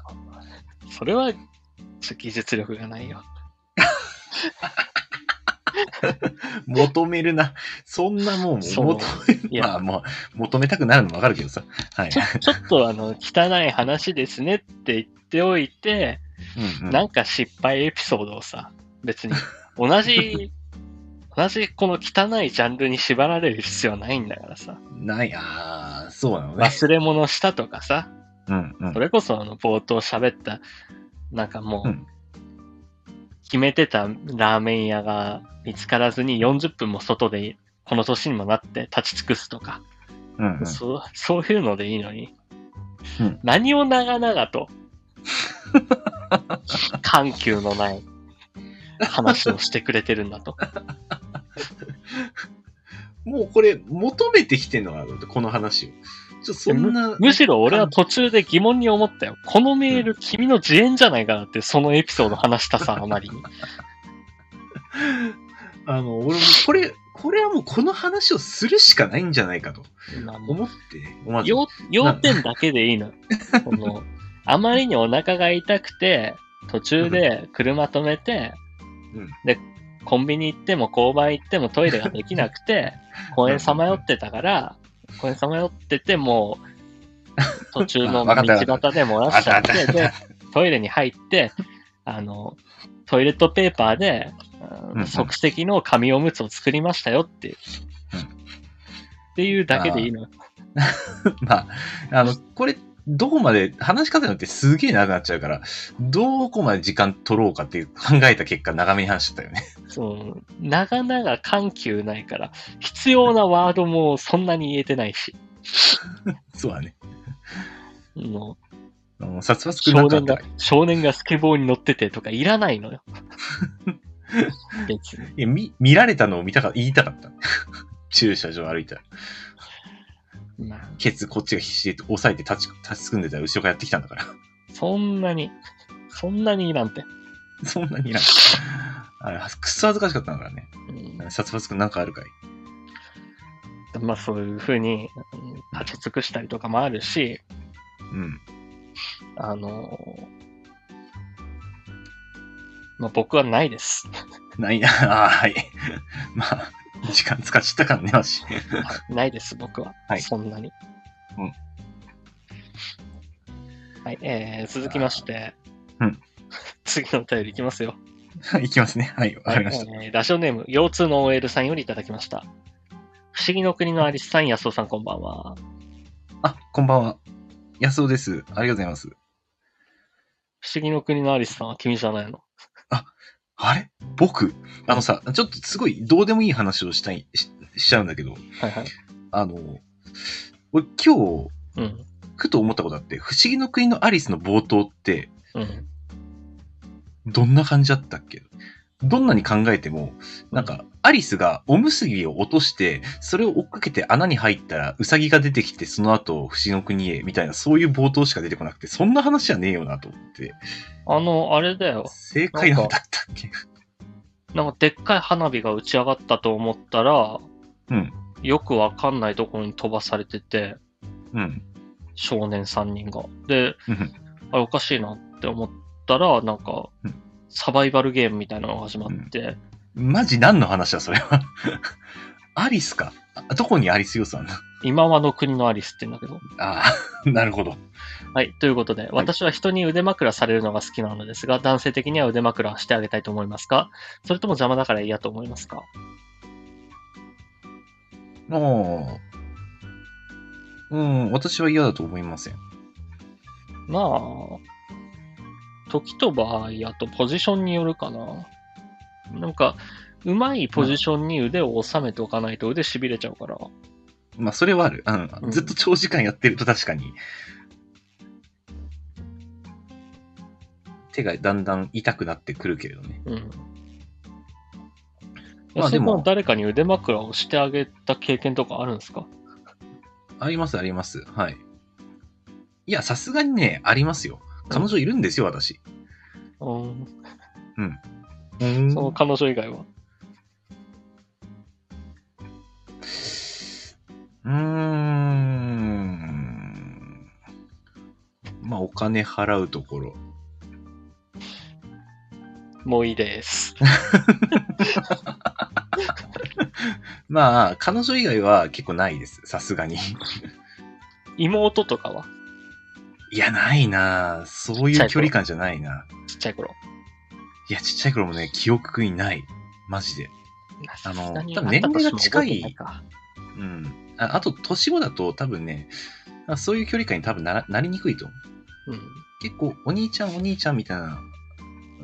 それは、技術力がないよ。求めるな。そんなもん、求めいや。まあまあ、求めたくなるのもわかるけどさ。はい。ちょちょっとあの、汚い話ですねって言っておいて、うんうん。なんか失敗エピソードをさ、別に、同じ、同じこの汚いジャンルに縛られる必要はないんだからさ。ない、ああ、そうなのね。忘れ物したとかさ、うんうん。そ。れこそあの、冒頭喋った、なんかもう、うん。決めてたラーメン屋が見つからずに40分も外で、この年にもなって立ち尽くすとか、うんうん。そうそういうのでいいのに、うん。何を長々と、緩急のない話をしてくれてるんだと。もうこれ、求めてきてんのかなこの話を。ちょ、そんな。むしろ俺は途中で疑問に思ったよ。このメール、君の自演じゃないかなって、そのエピソード話したさ、あまりに。あの、俺もこれ、これはもうこの話をするしかないんじゃないかと思って。要要点だけでいいののあまりにお腹が痛くて、途中で車止めて、うん。で、コンビニ行っても交番行ってもトイレができなくて、公園さまよってたから、公園さまよっててもう、途中の道端で漏らしちゃって、で、トイレに入って、あの、トイレットペーパーで、即席の紙おむつを作りましたよっていう。うん。っていうだけでいいのよ。まあ、あの、これ、どこまで、話し方によってすげえ長くなっちゃうから、どこまで時間取ろうかっていう考えた結果、長めに話しちゃったよね。そう、長々緩急ないから、必要なワードもそんなに言えてないし、そうだね。もあの殺伐うくんな少年か少年がスケボーに乗っててとかいらないのよ。別に。いや、見、見られたのを見たか、言いたかった。駐車場歩いたら、まあ、ケツこっちが必死で押さえて立ち、立ちすくんでたら後ろからやってきたんだから。そんなに、そんなにいらんて。そんなにいらん。あれ、くっそ恥ずかしかったんだからね。うん殺伐くんなんかあるかい。まあそういうふうにうん立ち尽くしたりとかもあるし、うん。あのまあ僕はないです。ないな、ああ、はい。まあ、時間使っちゃったからね、わし。ないです、僕は。はいそんなに。うんはい、えー、続きまして、うん 次のお便りいきますよ。いきますね。はい、わかりました。えーラジオネーム、腰痛の OL さんよりいただきました。不思議の国のアリスさん、安尾さん、こんばんは。あ、こんばんは。安尾です。ありがとうございます。不思議の国のアリスさんは君じゃないのあれ？僕？あのさ、ちょっとすごいどうでもいい話をしたい、ししちゃうんだけど、はいはい。あの、俺今日、うん。ふと思ったことあって、不思議の国のアリスの冒頭って、うん。どんな感じだったっけ？どんなに考えても、なんか、アリスがおむすびを落として、それを追っかけて穴に入ったら、ウサギが出てきて、その後、不思議の国へ、みたいな、そういう冒頭しか出てこなくて、そんな話じゃねえよなと思って、あの、あれだよ。正解なんだったっけ？なんかでっかい花火が打ち上がったと思ったら、うん。よくわかんないところに飛ばされてて、うん。少年3人が。で、うんあれおかしいなって思ったら、なんかうん、サバイバルゲームみたいなのが始まって、マジ何の話だ、それは？アリスか？あどこにアリス要素あんの？今はの国のアリスって言うんだけど。ああ、なるほど。はい。ということで、私は人に腕枕されるのが好きなのですが、男性的には腕枕をしてあげたいと思いますか？それとも邪魔だから嫌と思いますか？ああ。うん、私は嫌だと思いません。まあ、時と場合、あとポジションによるかな。なんか、うまいポジションに腕を収めておかないと腕痺れちゃうから。まあ、それはある。う。うんんずっと長時間やってると確かに。手がだんだん痛くなってくるけれどね。うん。まあでもそれ誰かに腕枕をしてあげた経験とかあるんですか？あります、あります。はい。いや、さすがにね、ありますよ。彼女いるんですよ、私。うん。うんその彼女以外は。うーん。まあ、お金払うところ。もういいです。まあ、彼女以外は結構ないです。さすがに。妹とかは？いや、ないなそういう距離感じゃないな。ちっちゃい頃。いや、ちっちゃい頃もね、記憶にない。マジで。あの多分年齢が近いうん。ああと、年子だと多分ね、あそういう距離感に多分ならなりにくいと思う。うん。結構、お兄ちゃん、お兄ちゃんみたいな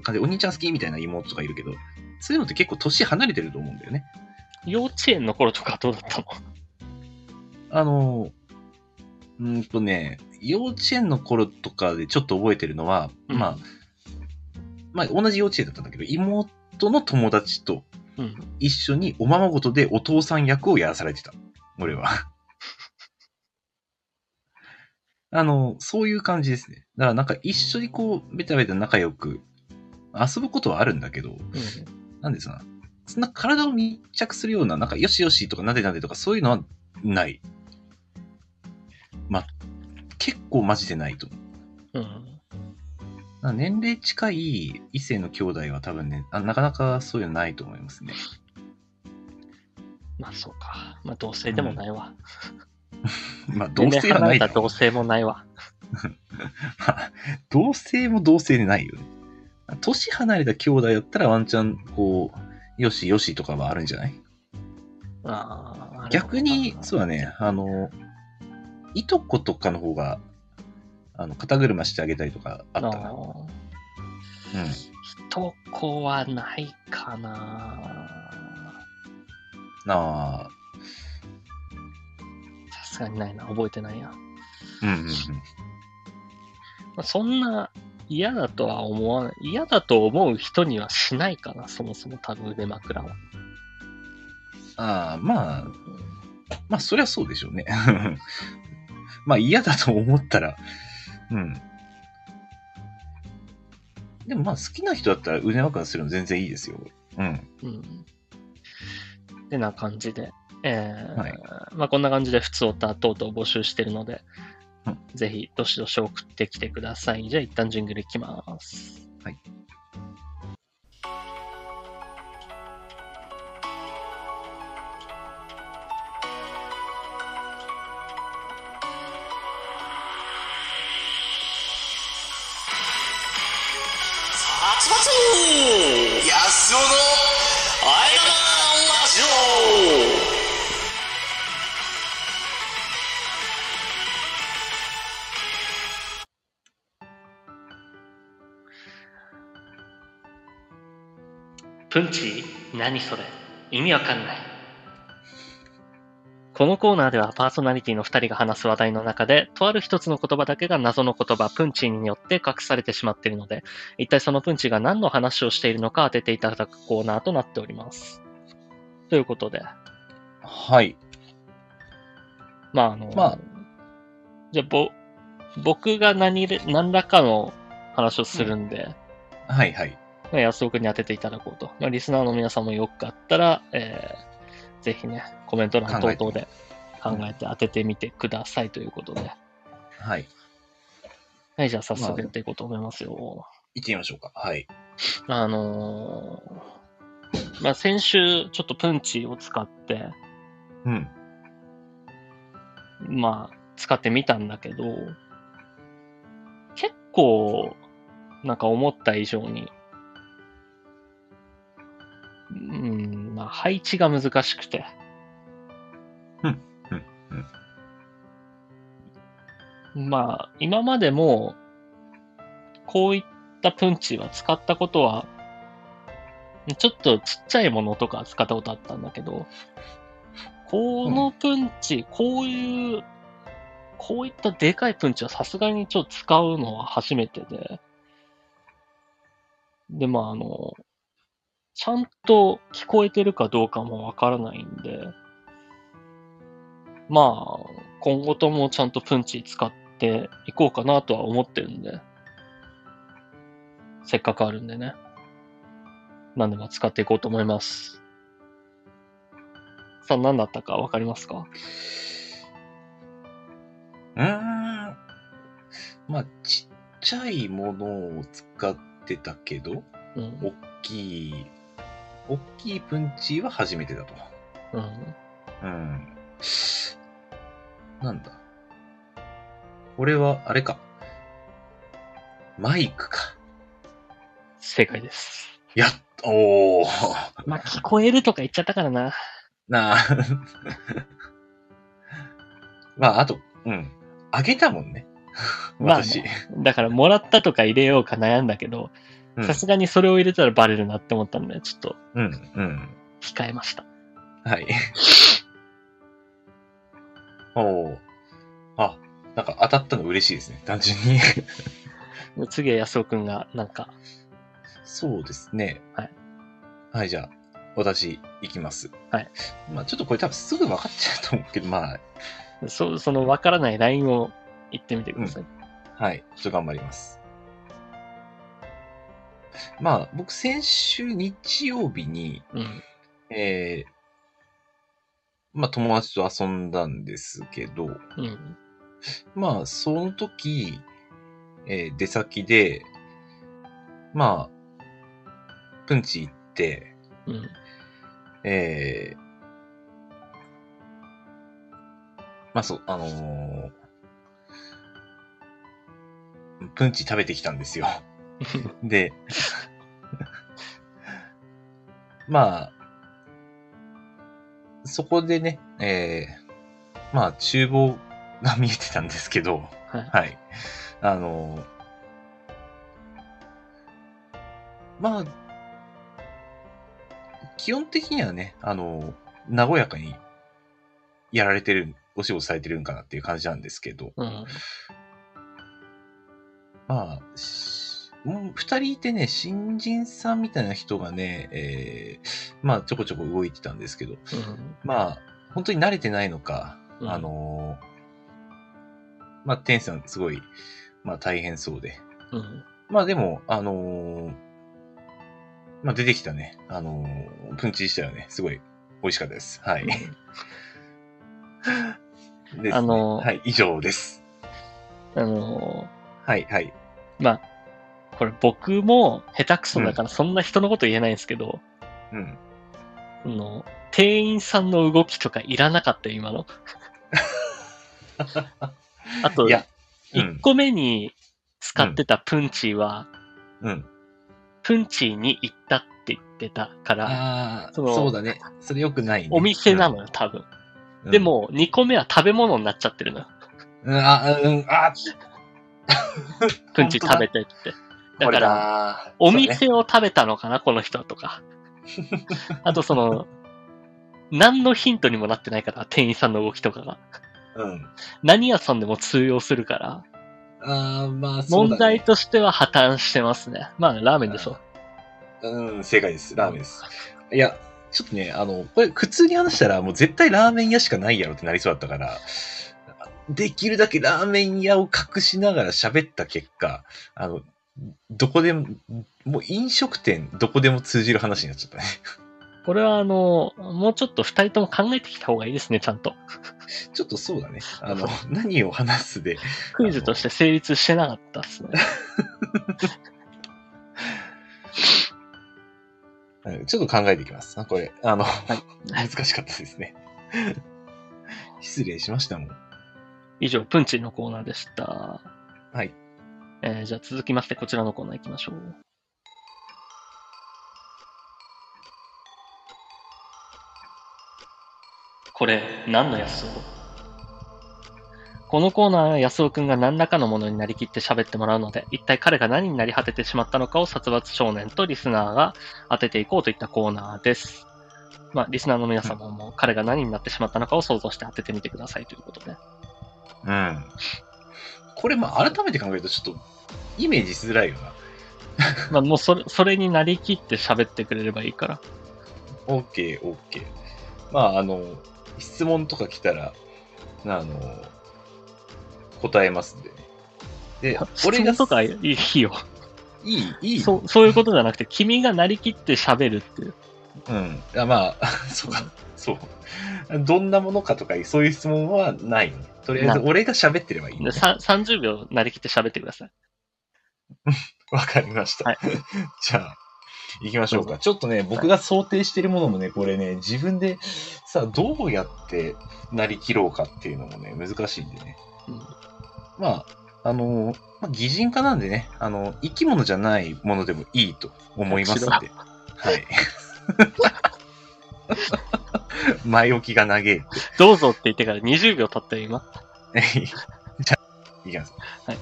感じで、お兄ちゃん好きみたいな妹とかいるけど、そういうのって結構年離れてると思うんだよね。幼稚園の頃とかどうだったの？あの、うーんとね、幼稚園の頃とかでちょっと覚えてるのは、うんまあ、まあ同じ幼稚園だったんだけど、妹の友達とうん。一緒におままごとでお父さん役をやらされてた。俺は。あの、そういう感じですね。だからなんか一緒にこう、ベタベタ仲良く遊ぶことはあるんだけど、うん。なんですかそんな体を密着するような、なんかよしよしとかなでなでとかそういうのはない。まあ、結構マジでないと思う。うん。年齢近い異性の兄弟は多分ねあ、なかなかそういうのないと思いますね。まあそうか。まあ同性でもないわ。まあ、同性はないだ同性もないわ。まあ同性も同性でないよね。年離れた兄弟だったらワンチャン、こう、よしよしとかはあるんじゃない？ああ。逆に、そううだね、あの、いとことかの方が、あの、肩車してあげたりとかあったな。うん。一子はないかな。なあ、さすがにないな。覚えてないや。うんうんうん。まあ、そんな嫌だとは思わない。嫌だと思う人にはしないかな。そもそも多分腕枕は。ああ、まあ、まあ、そりゃそうでしょうね。まあ、嫌だと思ったら、うん。でもまあ、好きな人だったら腕枕するの全然いいですよ。うん。うん。ってな感じで。えーはいまあこんな感じで普通オタ等々募集してるので、うんぜひどしどし送ってきてください。じゃあ一旦ジングルいきます。はい。安尾のあえなラジオプンチ何それ？意味わかんない。このコーナーではパーソナリティの2人が話す話題の中で、とある一つの言葉だけが謎の言葉、プンチによって隠されてしまっているので、一体そのプンチが何の話をしているのか当てていただくコーナーとなっております。ということで、はい。まああの、まあじゃあぼ、僕が何で、何らかの話をするんで、はいはい。まあ安尾くんに当てていただこうと。まあ、リスナーの皆さんもよかったら、えー、ぜひね、コメント欄等々で考えて当ててみてくださいということで。はい。はい、じゃあ早まあ速やっていこうと思いますよ。行ってみましょうか。はい。あのーまあ、先週ちょっとプンチを使って、うん。まあ、使ってみたんだけど、結構、なんか思った以上に、うん、まあ、配置が難しくて。うん。まあ、今までも、こういったプンチは使ったことは、ちょっとちっちゃいものとか使ったことあったんだけど、このプンチ、こういう、こういったでかいプンチはさすがにちょっと使うのは初めてで、で、まああの、ちゃんと聞こえてるかどうかもわからないんで、まあ、今後ともちゃんとプンチ使っていこうかなとは思ってるんで、せっかくあるんでね。何でも使っていこうと思います。さあ、何だったかわかりますか？うーん。まあ、ちっちゃいものを使ってたけど、うん。大きい、大きいプンチは初めてだと。うん。うん。なんだ？これは、あれか。マイクか。正解です。やっ、おー。まあ、聞こえるとか言っちゃったからな。なあ。まあ、あと、うん。あげたもんね。まあ。だから、もらったとか入れようか悩んだけど、うんさすがにそれを入れたらバレるなって思ったんで、ちょっとうん、うん。控えました。はい。おー。あ、なんか当たったの嬉しいですね。単純に。で 次は安尾くんが、なんか、そうですね。はい。はい、じゃあ、私、行きます。はい。まあ、ちょっとこれ多分すぐ分かっちゃうと思うけど、まあ、そそのわからないラインを言ってみてください。はい。ちょっと頑張ります。まあ、僕、先週日曜日に、うん。えー、まあ、友達と遊んだんですけど、うん。まあ、その時、えー出先で、まあ、プンチ行って、うん。えー、まあ、そう、あのープンチ食べてきたんですよ。で、まあ、そこでね、えー、まあ、厨房が見えてたんですけど、はい。はい。あの、まあ、基本的にはね、あの、和やかにやられてる、お仕事されてるんかなっていう感じなんですけど、うん。まあ、う二人いてね、新人さんみたいな人がね、えーまあちょこちょこ動いてたんですけど、うん。まあ、本当に慣れてないのか、うんあのまあ、店主さんすごい、まあ大変そうで、うん。まあでも、あのーまあ出てきたね、あのープンチ自体はね、すごい美味しかったです。はい。ですねあのーはい、以上です。あのはい、はい。ーまあ、これ僕も下手くそだからそんな人のこと言えないんですけど、うん。あの、店員さんの動きとかいらなかったよ、今の。あとい、や、う1ん、個目に使ってたプンチーは、うん。プンチーに行ったって言ってたから、ああ、そのそうだね。それよくないね。お店なのよ、多分。うんで、も、2個目は食べ物になっちゃってるのよ。うん、あ、うん、あ、プンチー食べてって。だから、らお店を食べたのかな、この人とか。あとその、何のヒントにもなってないから、店員さんの動きとかが。うん。何屋さんでも通用するから、ああ、まあ、そうだね問題としては破綻してますね。まあ、ラーメンでしょ。うん、正解です。ラーメンです。いや、ちょっとね、あの、これ普通に話したらもう絶対ラーメン屋しかないやろってなりそうだったから、できるだけラーメン屋を隠しながら喋った結果、あの、どこでも、もう飲食店どこでも通じる話になっちゃったね。これはあの、もうちょっと二人とも考えてきた方がいいですね、ちゃんと。ちょっとそうだね。あの、何を話すで、クイズとして成立してなかったっすね。うん ちょっと考えていきます。あこれ、あの、い難しかったですね。失礼しましたもん。以上、プンチのコーナーでした。はい。えーじゃあ続きまして、こちらのコーナー行きましょう。これ、何のやつこのコーナーは安尾くんが何らかのものになりきって喋ってもらうので、一体彼が何になり果ててしまったのかを殺伐少年とリスナーが当てていこうといったコーナーです。まあ、リスナーの皆様も彼が何になってしまったのかを想像して当ててみてくださいということで。うん。これ、まあ、改めて考えると、ちょっと、イメージしづらいよな。まあ、もうそれ、それになりきって喋ってくれればいいから。OK、OK。まあ、あの、質問とか来たら、あの、答えますんでね。で、俺が、質問とかいいいいよ。いい、いい。そう、そういうことじゃなくて、君がなりきって喋るっていう。うん。あまあ、そうか、そう。どんなものかとか、そういう質問はないのね。とりあえず、俺が喋ってればいいでの。さ30秒なりきって喋ってください。わかりました。はい じゃあ、行きましょうか。ちょっとね、僕が想定してるものもね、これね、自分でさ、どうやってなりきろうかっていうのもね、難しいんでね。うんまあ、あの、まあ、擬人化なんでね、あの、生き物じゃないものでもいいと思いますんで。はい。前置きが長え。どうぞって言ってから20秒経ったよ、今。じゃあ、いきます。はい。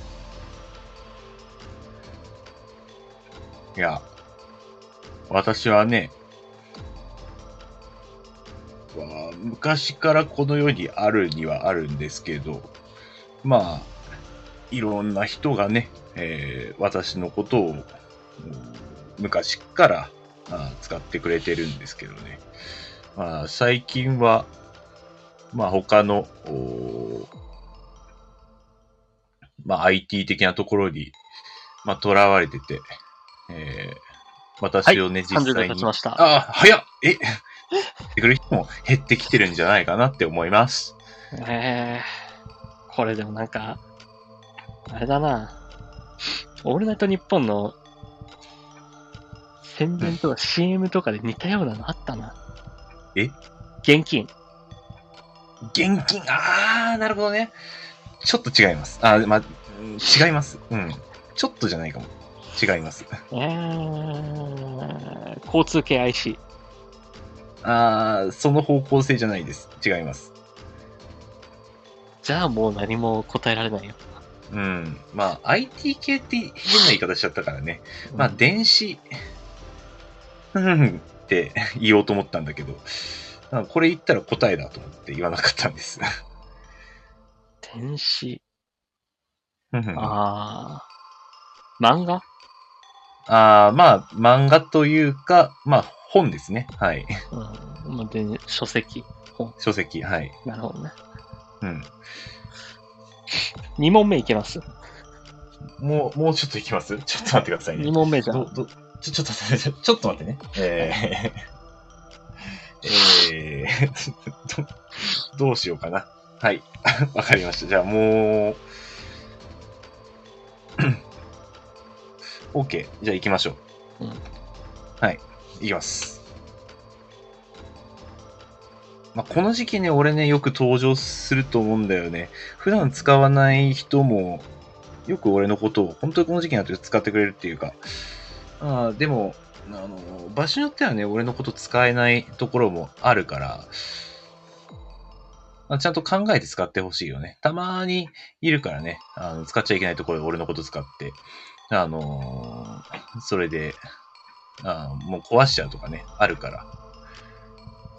いや、私はね、まあ昔からこの世にあるにはあるんですけど、まあ、いろんな人がね、えー私のことをうん昔からあ使ってくれてるんですけどね。まあ、最近は、まあ他の、おまあ IT 的なところに、まあ囚われてて、えー私をね、実30秒際に。ました。あ、早っえ？ってくる人も減ってきてるんじゃないかなって思います。えー、これでもなんか、あれだな。オールナイトニッポンの宣伝とか CM とかで似たようなのあったな。え？現金。現金、あー、なるほどね。ちょっと違います。あー、まあ、うん違います。うん。ちょっとじゃないかも。違います。えー、交通系 IC。あー、その方向性じゃないです。違います。じゃあもう何も答えられないよ。うん。まあ、IT 系って変な言い方しちゃったからね。まあ、電子、うんって言おうと思ったんだけど、あこれ言ったら答えだと思って言わなかったんです。電子。うんあー。漫画？あーまあ、漫画というか、まあ、本ですね。はい。うん。まあ、で書籍。書籍、はい。なるほどね。うん。2問目いけます？もう、もうちょっといきます？ちょっと待ってください2ね。問目じゃん。どどちょ、ちょっと待って、ちょっと待ってね。えー、えー、ど、どうしようかな。はい。わかりました。じゃあもう、OK。じゃあ行きましょう。うんはい。行きます。まあ、この時期ね、俺ね、よく登場すると思うんだよね。普段使わない人も、よく俺のことを、本当にこの時期になって使ってくれるっていうか、あーでも、あの、場所によってはね、俺のこと使えないところもあるから、まあ、ちゃんと考えて使ってほしいよね。たまにいるからね、あの使っちゃいけないところで俺のこと使って、あのーそれで、あーもう壊しちゃうとかね、あるから。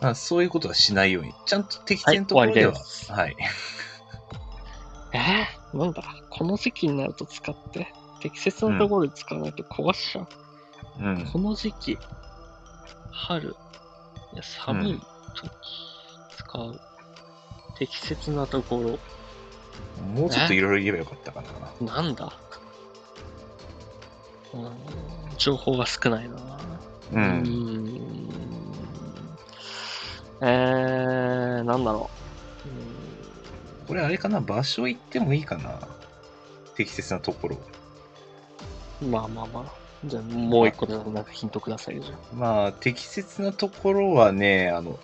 あそういうことはしないように、ちゃんと適正のところでは、はい終はい。えー、なんだ？この時期になると使って、適切なところで使わないと壊しちゃう。うん。この時期、春、いや寒い時、使う。適切なとこもうちょっといろいろ言えばよかったかな。ろ、なんだ？うーん情報が少ないな。う。うんーん。えー、なんだろう。これあれかな？場所行ってもいいかな？適切なところ。まあまあまあ。じゃあ、もう一個でなんかヒントくださいよ。まあ、適切なところはね、あの、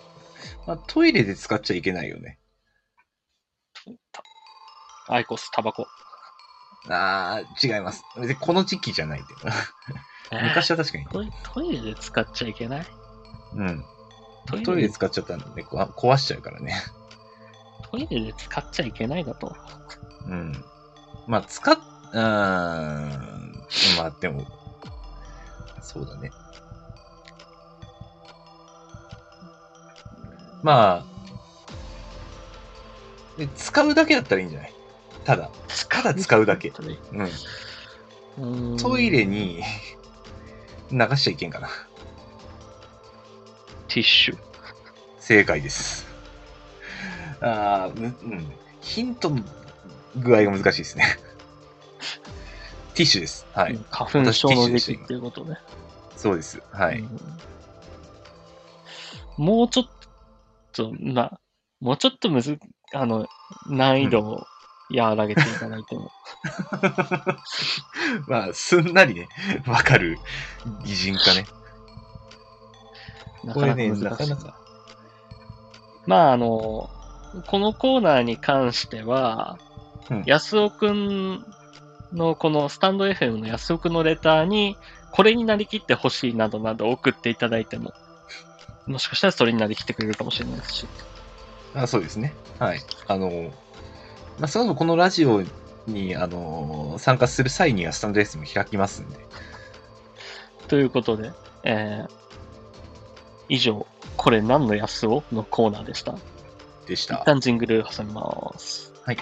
まあ、トイレで使っちゃいけないよね。アイコス、タバコ。あー、違います。別にこの時期じゃないんで。えー？昔は確かに。トイトイレで使っちゃいけない？うん。トイレ？で使っちゃったんで、こ壊しちゃうからね。トイレで使っちゃいけないだと？うん。まあ、使っ、うーん。まあ、でも、そうだね。まあ、で使うだけだったらいいんじゃない？ただ、ただ使うだけ。うん。うんトイレに流しちゃいけんかな。ティッシュ。正解です。あーむうん。ヒントの具合が難しいですね。ティッシュです。はい。花粉症の時期っていうことね。そうです。はい。うんもうちょっと、まあ、もうちょっとむず、あの、難易度を和らげていただいても。まあ、すんなりね、わかる擬人化ね。なかなかこれね、難しい。なかなか。まあ、あの、このコーナーに関しては、うん安尾くんのこのスタンド FM の安尾くんのレターに、これになりきってほしいなどなど送っていただいても、もしかしたらそれになりきってくれるかもしれないですし。あそうですね。はい。あの、まあ、その後このラジオに、あの、参加する際にはスタンドも開きますんで。ということで、えー、以上、これ何の安尾のコーナーでした？一でした。旦ジングル挟みます。はい。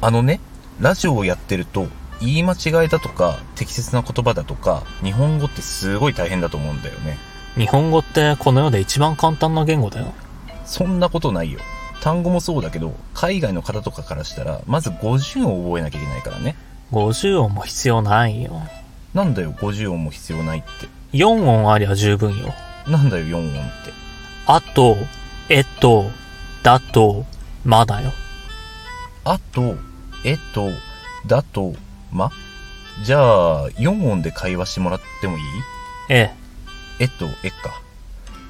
あのね、ラジオをやってると、言い間違いだとか、適切な言葉だとか、日本語ってすごい大変だと思うんだよね。日本語ってこの世で一番簡単な言語だよ。そんなことないよ。単語もそうだけど、海外の方とかからしたら、まず50音を覚えなきゃいけないからね。50音も必要ないよ。なんだよ、50音も必要ないって。4音ありゃ十分よ。なんだよ、4音って。あと、えっと、だと、まだよ。あと、えと、だと、ま？じゃあ、4音で会話してもらってもいい？ええ。えと、えか。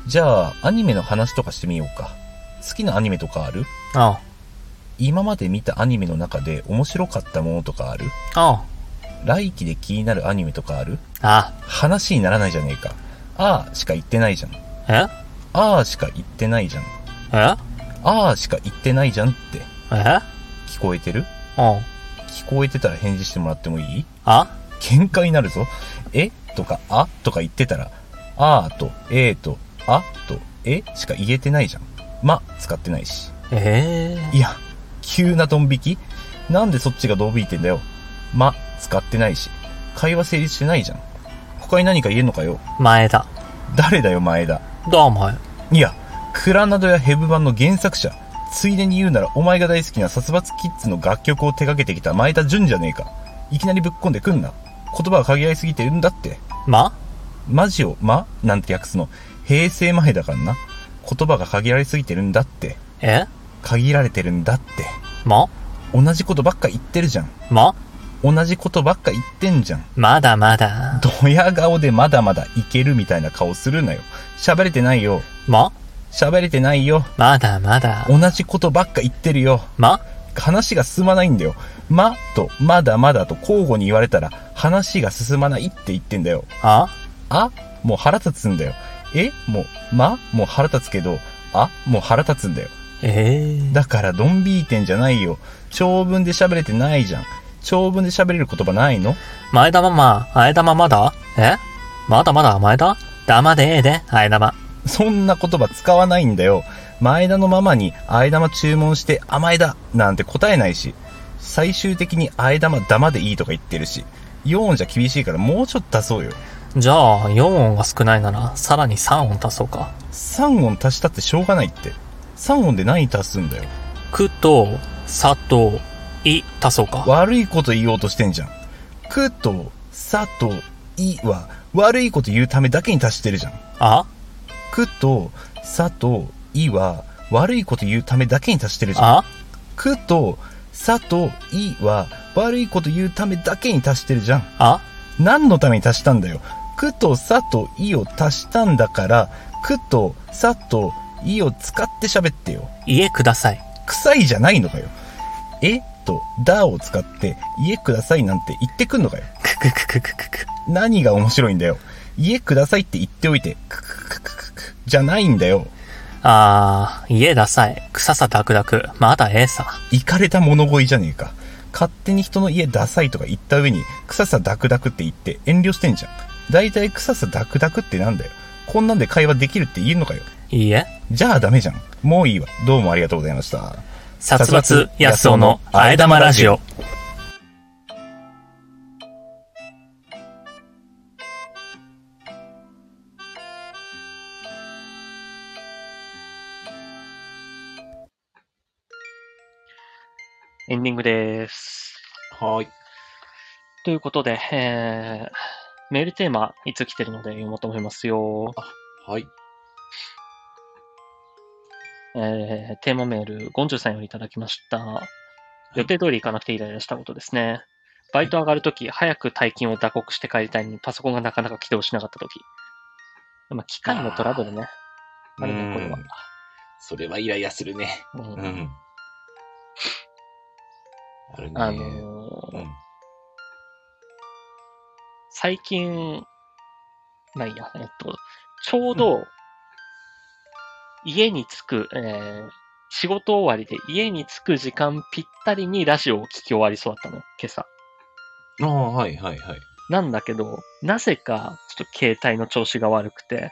じゃあ、アニメの話とかしてみようか。好きなアニメとかある？あ今まで見たアニメの中で面白かったものとかある？あ、来期で気になるアニメとかある？あ話にならないじゃねえか。あーしか言ってないじゃん。あ。あーしか言ってないじゃん。え？えあーしか言ってないじゃんって。え？聞こえてる？うん。聞こえてたら返事してもらってもいい？あ？喧嘩になるぞ。え？とか、あ？とか言ってたら、あーと、えーと、あ？と、え？しか言えてないじゃん。ま、使ってないし。ええいや、急なドン引き？なんでそっちがドン引いてんだよ？ま、使ってないし。会話成立してないじゃん。他に何か言えんのかよ？前だ。誰だよ、前田？どうお前。いや、クラナドやヘブ版の原作者。ついでに言うなら、お前が大好きな殺伐キッズの楽曲を手掛けてきた前田純じゃねえか。いきなりぶっこんでくんな。言葉が限られすぎてるんだって。ま？マジを、ま？なんて訳すの。平成前だからな。言葉が限られすぎてるんだって。え？限られてるんだって。ま？同じことばっか言ってるじゃん。ま？同じことばっか言ってんじゃん。まだまだ。ドヤ顔でまだまだいけるみたいな顔するなよ。喋れてないよ。ま？喋れてないよ。まだまだ。同じことばっか言ってるよ。ま？話が進まないんだよ。まとまだまだと交互に言われたら話が進まないって言ってんだよ。あ？あ？もう腹立つんだよ。え？もう、ま？もう腹立つけど、あ？もう腹立つんだよ。ええだからドンビーてんじゃないよ。長文で喋れてないじゃん。長文で喋れる言葉ないの？前田ママ、あえ玉まだ？え？まだまだ前田？黙でええで、あえ玉。そんな言葉使わないんだよ。前田のママに、あえ玉注文して甘えだなんて答えないし、最終的にあえ玉ダマでいいとか言ってるし、4音じゃ厳しいからもうちょっと足そうよ。じゃあ、4音が少ないなら、さらに3音足そうか。3音足したってしょうがないって。3音で何足すんだよ。くと、さと、い、足そうか。悪いこと言おうとしてんじゃん。くと、さと、いは、悪いこと言うためだけに足してるじゃん。あ？くと、さと、いは、悪いこと言うためだけに足してるじゃん。あ？くと、さと、いは、悪いこと言うためだけに足してるじゃん。あ？何のために足したんだよ。くと、さと、いを足したんだから、くと、さと、いを使って喋ってよ。家ください。臭いじゃないのかよ。え？と、だを使って、家くださいなんて言ってくんのかよ。くくくくくくく。何が面白いんだよ。家くださいって言っておいて、ククククククじゃないんだよ。あー、家ダサい。臭さダクダク。まだええさ。行かれた物乞いじゃねえか。勝手に人の家ダサいとか言った上に、臭さダクダクって言って遠慮してんじゃん。だいたい臭さダクダクってなんだよ。こんなんで会話できるって言えるのかよ。いいえ。じゃあダメじゃん。もういいわ。どうもありがとうございました。殺伐安男のあえ玉ラジオ。エンディングです。はーい。ということで、えー、メールテーマ、いつ来てるので読もうと思いますよ。はい。えー、テーマメール、ゴンジュさんよりいただきました。予定通り行かなくてイライラしたことですね。バイト上がるとき、早く退勤を打刻して帰りたいのに、パソコンがなかなか起動しなかったとき。まあ、機械のトラブルね。あるね、これはうん。それはイライラするね。うんうん。あるね。あのうーん。最近、ないや、えっと、ちょうど、家に着く、えー、仕事終わりで家に着く時間ぴったりにラジオを聞き終わりそうだったの、今朝。ああ、はいはいはい。なんだけど、なぜか、ちょっと携帯の調子が悪くて、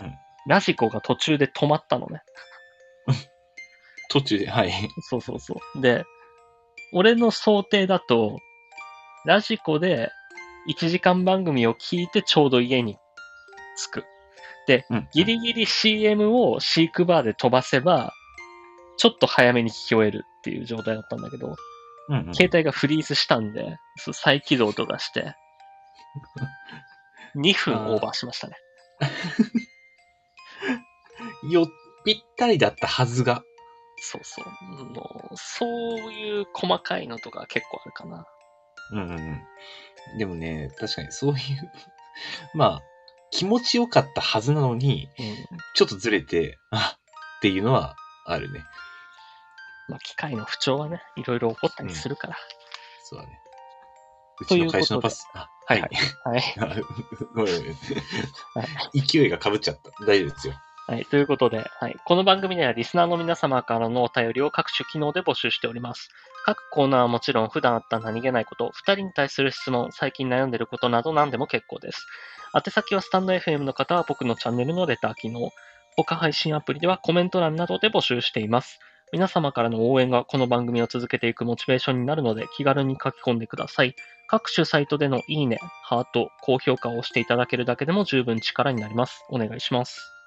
うんラジコが途中で止まったのね。途中で、はい。そうそうそう。で、俺の想定だと、ラジコで1時間番組を聞いてちょうど家に着く。で、うん。ギリギリ CM を飼育バーで飛ばせば、ちょっと早めに聞き終えるっていう状態だったんだけど、うんうん、携帯がフリーズしたんで、再起動とかして、2分オーバーしましたね。よ、ぴったりだったはずが。そうそう。もうそういう細かいのとか結構あるかな。うんうんうん。でもね、確かにそういう、まあ、気持ちよかったはずなのに、うん。ちょっとずれて、あっていうのはあるね。まあ、機械の不調はね、いろいろ起こったりするから。そうだね。うちの会社のパス、あ、はいはい。はい。勢いが被っちゃった。大丈夫ですよ。はい。ということで、はい。この番組ではリスナーの皆様からのお便りを各種機能で募集しております。各コーナーはもちろん普段あった何気ないこと、二人に対する質問、最近悩んでることなど何でも結構です。宛先はスタンド FM の方は僕のチャンネルのレター機能、他配信アプリではコメント欄などで募集しています。皆様からの応援がこの番組を続けていくモチベーションになるので気軽に書き込んでください。各種サイトでのいいね、ハート、高評価を押していただけるだけでも十分力になります。お願いします。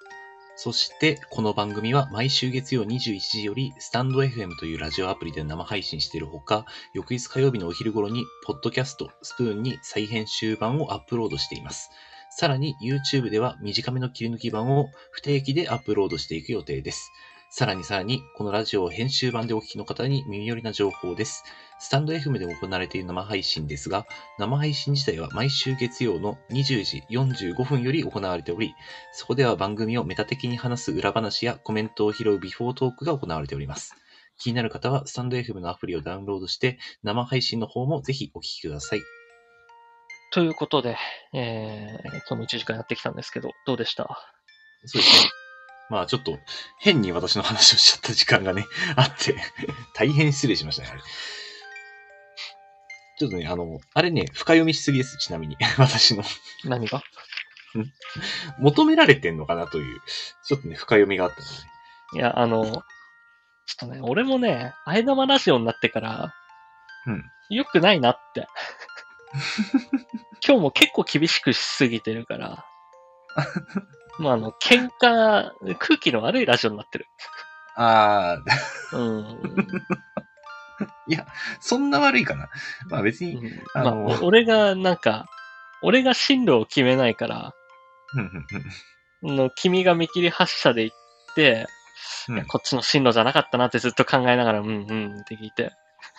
そして、この番組は毎週月曜21時より、スタンド FM というラジオアプリで生配信しているほか、翌日火曜日のお昼頃に、ポッドキャスト、スプーンに再編集版をアップロードしています。さらに、YouTube では短めの切り抜き版を不定期でアップロードしていく予定です。さらにさらに、このラジオを編集版でお聞きの方に耳寄りな情報です。スタンド FM で行われている生配信ですが、生配信自体は毎週月曜の20時45分より行われており、そこでは番組をメタ的に話す裏話やコメントを拾うビフォートークが行われております。気になる方は、スタンド FM のアプリをダウンロードして、生配信の方もぜひお聞きください。ということで、えー、その1時間やってきたんですけど、どうでした？そうですね。まあちょっと、変に私の話をしちゃった時間がね、あって、大変失礼しましたね、あれ。ちょっとね、あの、あれね、深読みしすぎです、ちなみに。私の。何が？求められてんのかなという、ちょっとね、深読みがあったので、いや、あの、ちょっとね、俺もね、あえ玉ラジオになってから、うん。良くないなって。今日も結構厳しくしすぎてるから、まあ、あの、喧嘩、空気の悪いラジオになってる。あー、うん。そんな悪いかな。まあ別に、うんあのまあ、お俺がなんか、俺が進路を決めないから、の君が見切り発車で行って、うんいやこっちの進路じゃなかったなってずっと考えながら、うんうんって聞いて、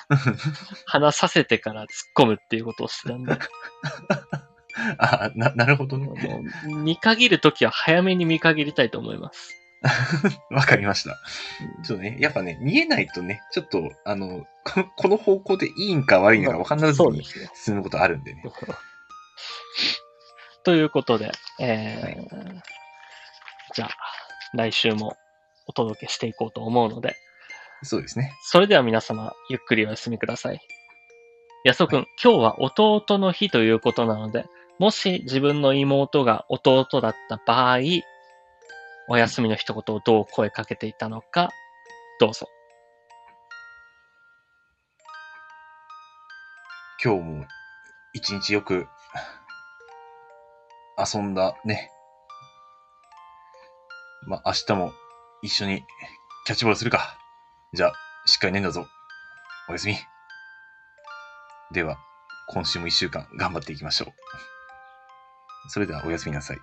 話させてから突っ込むっていうことをしてたんで、あな、なるほどね。見限るときは早めに見限りたいと思います。わかりました。ちょっとね、やっぱね、見えないとね、ちょっと、あの、この方向でいいんか悪いのか分かんなずに。進むことあるんでね。ということで、えーじゃあ、来週もお届けしていこうと思うので、そうですね。それでは皆様、ゆっくりお休みください。安尾くん、今日は弟の日ということなので、もし自分の妹が弟だった場合、お休みの一言をどう声かけていたのか、どうぞ。今日も一日よく遊んだね。まあ、明日も一緒にキャッチボールするか。じゃあ、しっかり寝んだぞ。おやすみ。では、今週も一週間頑張っていきましょう。それではおやすみなさい。